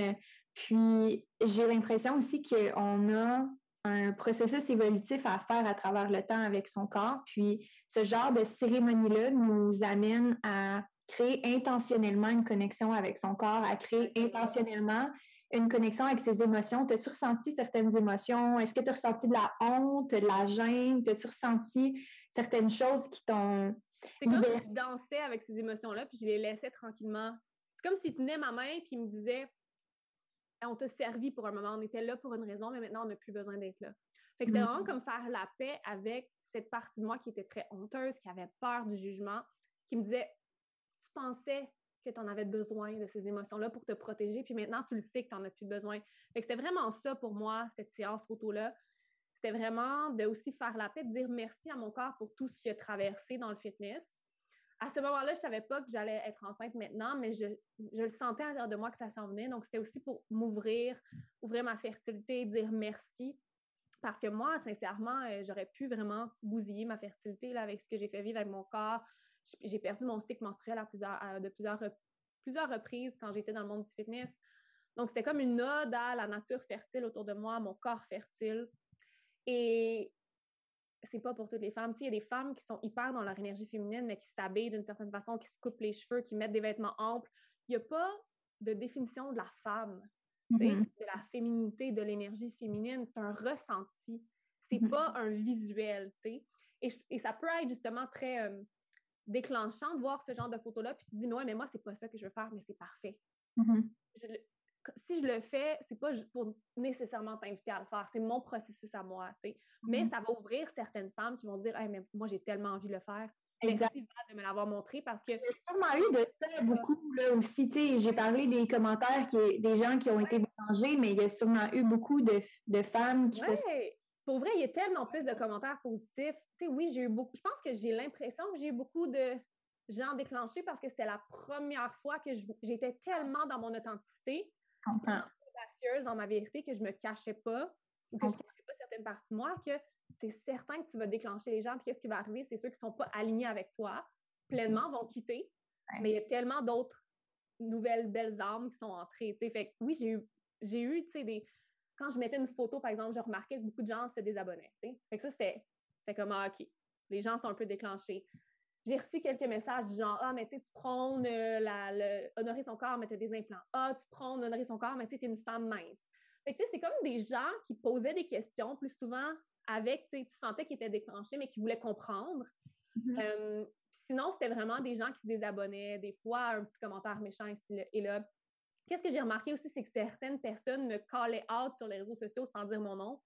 Puis j'ai l'impression aussi qu'on a un processus évolutif à faire à travers le temps avec son corps. Puis ce genre de cérémonie-là nous amène à créer intentionnellement une connexion avec son corps, à créer intentionnellement une connexion avec ses émotions. T'as-tu ressenti certaines émotions? Est-ce que tu as ressenti de la honte, de la gêne? T'as-tu ressenti certaines choses qui t'ont... C'est comme si je dansais avec ces émotions-là, puis je les laissais tranquillement. C'est comme s'il tenait ma main, puis il me disait on t'a servi pour un moment, on était là pour une raison, mais maintenant on n'a plus besoin d'être là. Fait que c'était vraiment mm-hmm. comme faire la paix avec cette partie de moi qui était très honteuse, qui avait peur du jugement, qui me disait Tu pensais que tu en avais besoin de ces émotions-là pour te protéger, puis maintenant tu le sais que tu n'en as plus besoin. Fait que c'était vraiment ça pour moi, cette séance photo-là. C'était vraiment de aussi faire la paix, de dire merci à mon corps pour tout ce qu'il a traversé dans le fitness, à ce moment-là, je ne savais pas que j'allais être enceinte maintenant, mais je, le sentais à l'intérieur de moi que ça s'en venait. Donc, c'était aussi pour m'ouvrir, ouvrir ma fertilité, dire merci. Parce que moi, sincèrement, euh, j'aurais pu vraiment bousiller ma fertilité avec ce que j'ai fait vivre avec mon corps. J'ai perdu mon cycle menstruel à plusieurs, de plusieurs, plusieurs reprises quand j'étais dans le monde du fitness. Donc, c'était comme une ode à la nature fertile autour de moi, mon corps fertile. Et c'est pas pour toutes les femmes. il y a des femmes qui sont hyper dans leur énergie féminine, mais qui s'habillent d'une certaine façon, qui se coupent les cheveux, qui mettent des vêtements amples. Il n'y a pas de définition de la femme, mm-hmm. de la féminité, de l'énergie féminine. C'est un ressenti. C'est mm-hmm. pas un visuel, tu Et, et, ça peut être justement très euh, déclenchant de voir ce genre de photos-là, puis tu te dis, mais moi, c'est pas ça que je veux faire, mais c'est parfait. Mm-hmm si je le fais, c'est pas pour nécessairement t'inviter à le faire, c'est mon processus à moi, tu sais. Mais mm-hmm. ça va ouvrir certaines femmes qui vont dire mais moi j'ai tellement envie de le faire. Exact. Merci de me l'avoir montré parce que. J'ai sûrement eu de ça beaucoup là aussi. Tu sais, j'ai parlé des commentaires qui, des gens qui ont été mélangés, mais il y a sûrement eu beaucoup de, de femmes qui ouais. Pour vrai, il y a tellement plus de commentaires positifs. Tu sais, oui, j'ai eu beaucoup. Je pense que j'ai l'impression que j'ai eu beaucoup de gens déclenchés parce que c'était la première fois que j'étais tellement dans mon authenticité audacieuse dans ma vérité que je me cachais pas ou que je cachais pas certaines parties de moi, que c'est certain que tu vas déclencher les gens. Puis qu'est-ce qui va arriver? C'est ceux qui ne sont pas alignés avec toi pleinement vont quitter. Mais il y a tellement d'autres nouvelles belles âmes qui sont entrées. Fait oui, j'ai eu, j'ai eu des. Quand je mettais une photo, par exemple, je remarquais que beaucoup de gens se désabonnaient. Fait que ça, c'était comme ah, OK. Les gens sont un peu déclenchés j'ai reçu quelques messages du genre Ah, mais tu sais, tu prônes euh, honorer son corps, mais tu as des implants. Ah, tu prônes honorer son corps, mais tu es une femme mince. Fait tu sais, c'est comme des gens qui posaient des questions plus souvent avec, tu sais, tu sentais qu'ils étaient déclenchés, mais qui voulaient comprendre. Mm-hmm. Euh, sinon, c'était vraiment des gens qui se désabonnaient, des fois, un petit commentaire méchant ici et là. Qu'est-ce que j'ai remarqué aussi, c'est que certaines personnes me callaient out sur les réseaux sociaux sans dire mon nom.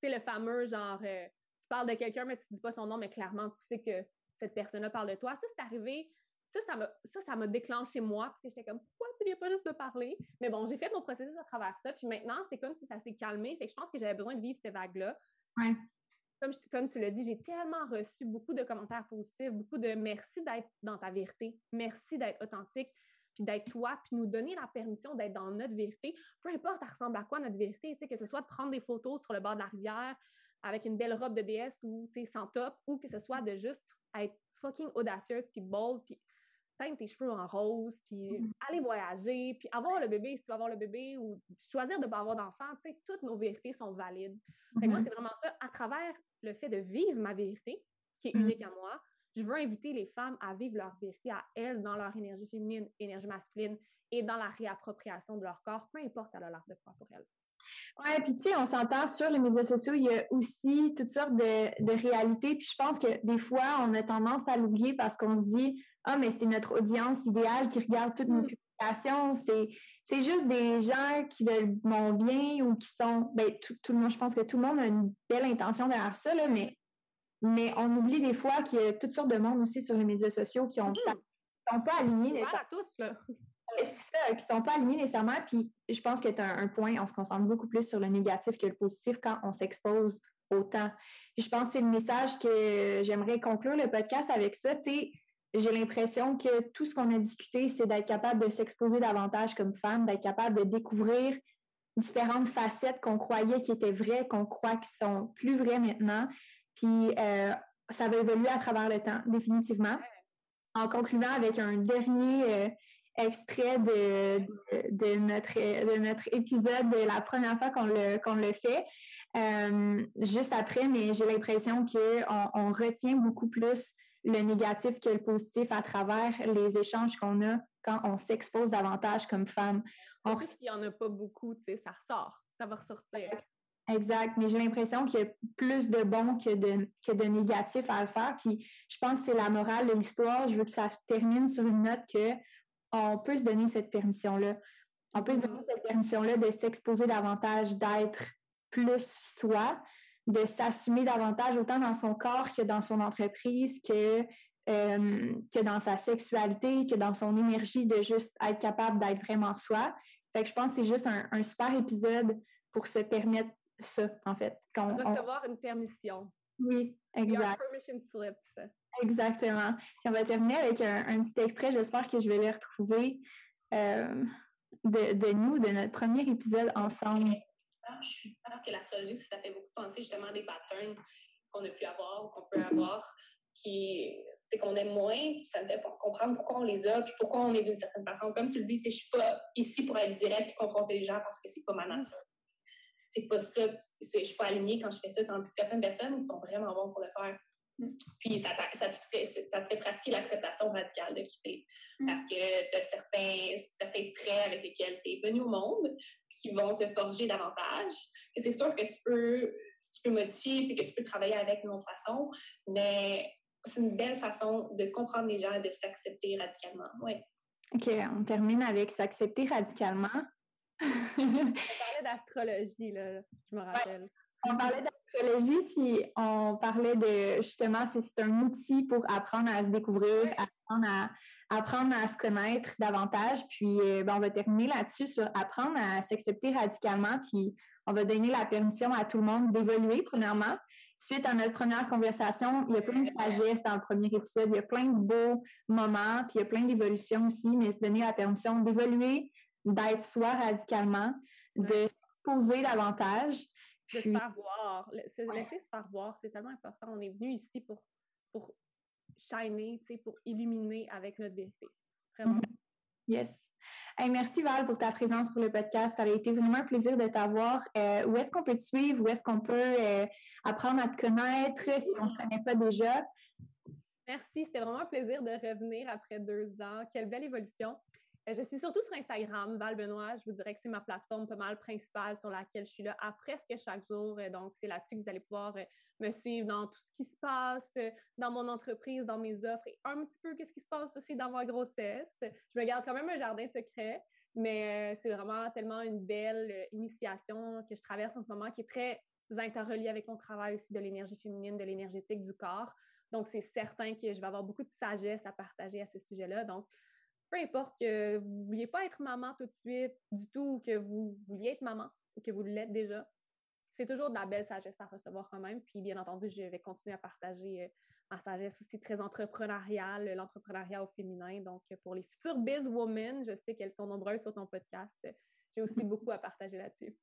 Tu sais, le fameux genre, euh, tu parles de quelqu'un, mais tu ne dis pas son nom, mais clairement, tu sais que cette personne-là parle de toi. Ça, c'est arrivé. Ça, ça m'a, ça, ça m'a déclenché moi parce que j'étais comme, pourquoi tu viens pas juste me parler? Mais bon, j'ai fait mon processus à travers ça. Puis maintenant, c'est comme si ça s'est calmé. Fait que je pense que j'avais besoin de vivre cette vague-là. Comme, comme tu l'as dit, j'ai tellement reçu beaucoup de commentaires positifs, beaucoup de merci d'être dans ta vérité, merci d'être authentique, puis d'être toi, puis nous donner la permission d'être dans notre vérité. Peu importe, ça ressemble à quoi notre vérité, que ce soit de prendre des photos sur le bord de la rivière avec une belle robe de déesse ou sans top, ou que ce soit de juste être fucking audacieuse, puis bold, puis teindre tes cheveux en rose, puis mm. aller voyager, puis avoir le bébé si tu veux avoir le bébé, ou choisir de ne pas avoir d'enfant, tu sais, toutes nos vérités sont valides. moi, mm-hmm. c'est vraiment ça, à travers le fait de vivre ma vérité, qui est mm. unique à moi, je veux inviter les femmes à vivre leur vérité à elles, dans leur énergie féminine, énergie masculine, et dans la réappropriation de leur corps, peu importe elle a l'air de quoi pour elles. Ouais, puis tu sais, on s'entend sur les médias sociaux, il y a aussi toutes sortes de, de réalités. Puis je pense que des fois, on a tendance à l'oublier parce qu'on se dit Ah, mais c'est notre audience idéale qui regarde toutes nos mm. publications. C'est juste des gens qui veulent mon bien ou qui sont. Ben, tout, le monde, je pense que tout le monde a une belle intention derrière ça, là, mais, mais on oublie des fois qu'il y a toutes sortes de monde aussi sur les médias sociaux qui ont, mm. sont pas alignés. Voilà, tous, là. C'est ça, qui ne sont pas alignés nécessairement. Puis je pense que tu as un, point, on se concentre beaucoup plus sur le négatif que le positif quand on s'expose autant. je pense que c'est le message que j'aimerais conclure le podcast avec ça. Tu sais, j'ai l'impression que tout ce qu'on a discuté, c'est d'être capable de s'exposer davantage comme femme, d'être capable de découvrir différentes facettes qu'on croyait qui étaient vraies, qu'on croit qui sont plus vraies maintenant. Puis euh, ça va évoluer à travers le temps, définitivement. En concluant avec un dernier, euh, extrait de, de, notre, de notre épisode de la première fois qu'on le, qu'on le fait, euh, juste après, mais j'ai l'impression qu'on on retient beaucoup plus le négatif que le positif à travers les échanges qu'on a quand on s'expose davantage comme femme. On... qu'il n'y en a pas beaucoup, tu sais, ça ressort, ça va ressortir. Exact, mais j'ai l'impression qu'il y a plus de bon que de, que de négatif à le faire. Puis je pense que c'est la morale de l'histoire. Je veux que ça se termine sur une note que on peut se donner cette permission-là. On peut se donner cette permission-là de s'exposer davantage, d'être plus soi, de s'assumer davantage autant dans son corps que dans son entreprise, que, euh, que dans sa sexualité, que dans son énergie, de juste être capable d'être vraiment soi. Fait que je pense que c'est juste un, super épisode pour se permettre ça, en fait. Quand recevoir une permission. Oui, exact. permission slips. Exactement. on va terminer avec un, petit extrait, j'espère que je vais le retrouver, euh, de, nous, de notre premier épisode ensemble. Je pense que l'astrologie, ça fait beaucoup penser justement des patterns qu'on a pu avoir ou qu'on peut avoir, qui c'est qu'on aime moins, ça me fait comprendre pourquoi on les a, puis pourquoi on est d'une certaine façon. Comme tu le dis, je suis pas ici pour être direct et confronter les gens parce que c'est pas ma nature. C'est pas ça, je suis pas alignée quand je fais ça, tandis que certaines personnes, ils sont vraiment bons pour le faire. Puis ça, ça, te fait, ça te fait pratiquer l'acceptation radicale de quitter. Mm. Parce que tu as certains, certains traits avec lesquels tu es venu au monde qui vont te forger davantage. Et c'est sûr que tu peux, tu peux modifier et que tu peux travailler avec d'une autre façon, mais c'est une belle façon de comprendre les gens et de s'accepter radicalement. Oui. OK, on termine avec s'accepter radicalement. on parlait d'astrologie, là, je me rappelle. On parlait d'astrologie, puis on parlait de justement, c'est un outil pour apprendre à se découvrir, apprendre à, apprendre à se connaître davantage. Puis euh, ben, on va terminer là-dessus sur apprendre à s'accepter radicalement, puis on va donner la permission à tout le monde d'évoluer, premièrement. Suite à notre première conversation, il y a plein de sagesse dans le premier épisode, il y a plein de beaux moments, puis il y a plein d'évolutions aussi, mais se donner la permission d'évoluer, d'être soi radicalement, de s'exposer davantage, de se faire voir. Se laisser se faire voir, c'est tellement important. On est venu ici pour, pour shiner, pour illuminer avec notre vérité. Vraiment. Mhm. Yes. merci Val pour ta présence pour le podcast. Ça a été vraiment un plaisir de t'avoir. Euh, où est-ce qu'on peut te suivre? Où est-ce qu'on peut euh, apprendre à te connaître si on ne te connaît pas déjà? Merci, c'était vraiment un plaisir de revenir après deux ans. Quelle belle évolution. Euh, je suis surtout sur Instagram, Val Benoît. Je vous dirais que c'est ma plateforme pas mal principale sur laquelle je suis là à presque chaque jour. Euh, donc, c'est là-dessus que vous allez pouvoir euh, me suivre dans tout ce qui se passe dans mon entreprise, dans mes offres et un petit peu qu'est-ce qui se passe aussi dans ma grossesse. Je me garde quand même un jardin secret, mais c'est vraiment tellement une belle initiation que je traverse en ce moment qui est très interreliée avec mon travail aussi de l'énergie féminine, de l'énergétique du corps. Donc, c'est certain que je vais avoir beaucoup de sagesse à partager à ce sujet-là. Donc, peu importe que vous ne vouliez pas être maman tout de suite du tout, ou que vous vouliez être maman, ou que vous l'êtes déjà, c'est toujours de la belle sagesse à recevoir quand même. Puis, bien entendu, je vais continuer à partager euh, ma sagesse aussi très entrepreneuriale, l'entrepreneuriat au féminin. Donc, pour les futures biz women, je sais qu'elles sont nombreuses sur ton podcast. J'ai aussi beaucoup à partager là-dessus.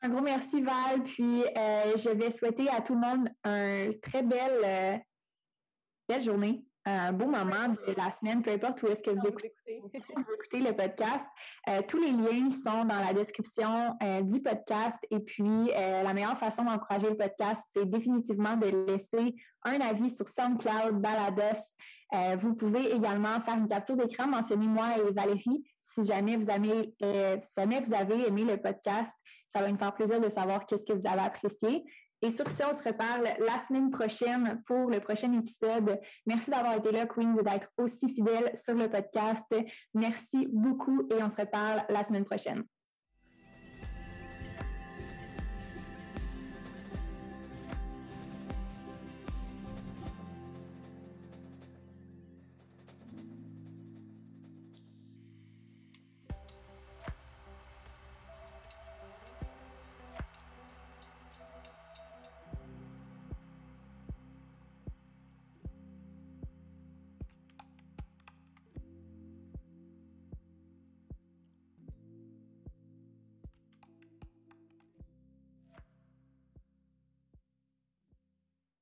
Un gros merci, Val. Puis, euh, je vais souhaiter à tout le monde une très belle, euh, belle journée un beau moment de la semaine, peu importe où est-ce que vous écoutez, le podcast. Euh, tous les liens sont dans la description euh, du podcast. Et puis, euh, la meilleure façon d'encourager le podcast, c'est définitivement de laisser un avis sur SoundCloud, Balados. vous pouvez également faire une capture d'écran, mentionner moi et Valérie si jamais vous avez, si jamais vous avez aimé le podcast. Ça va nous faire plaisir de savoir qu'est-ce que vous avez apprécié. Et sur ce, on se reparle la semaine prochaine pour le prochain épisode. Merci d'avoir été là, Queen, et d'être aussi fidèle sur le podcast. Merci beaucoup et on se reparle la semaine prochaine.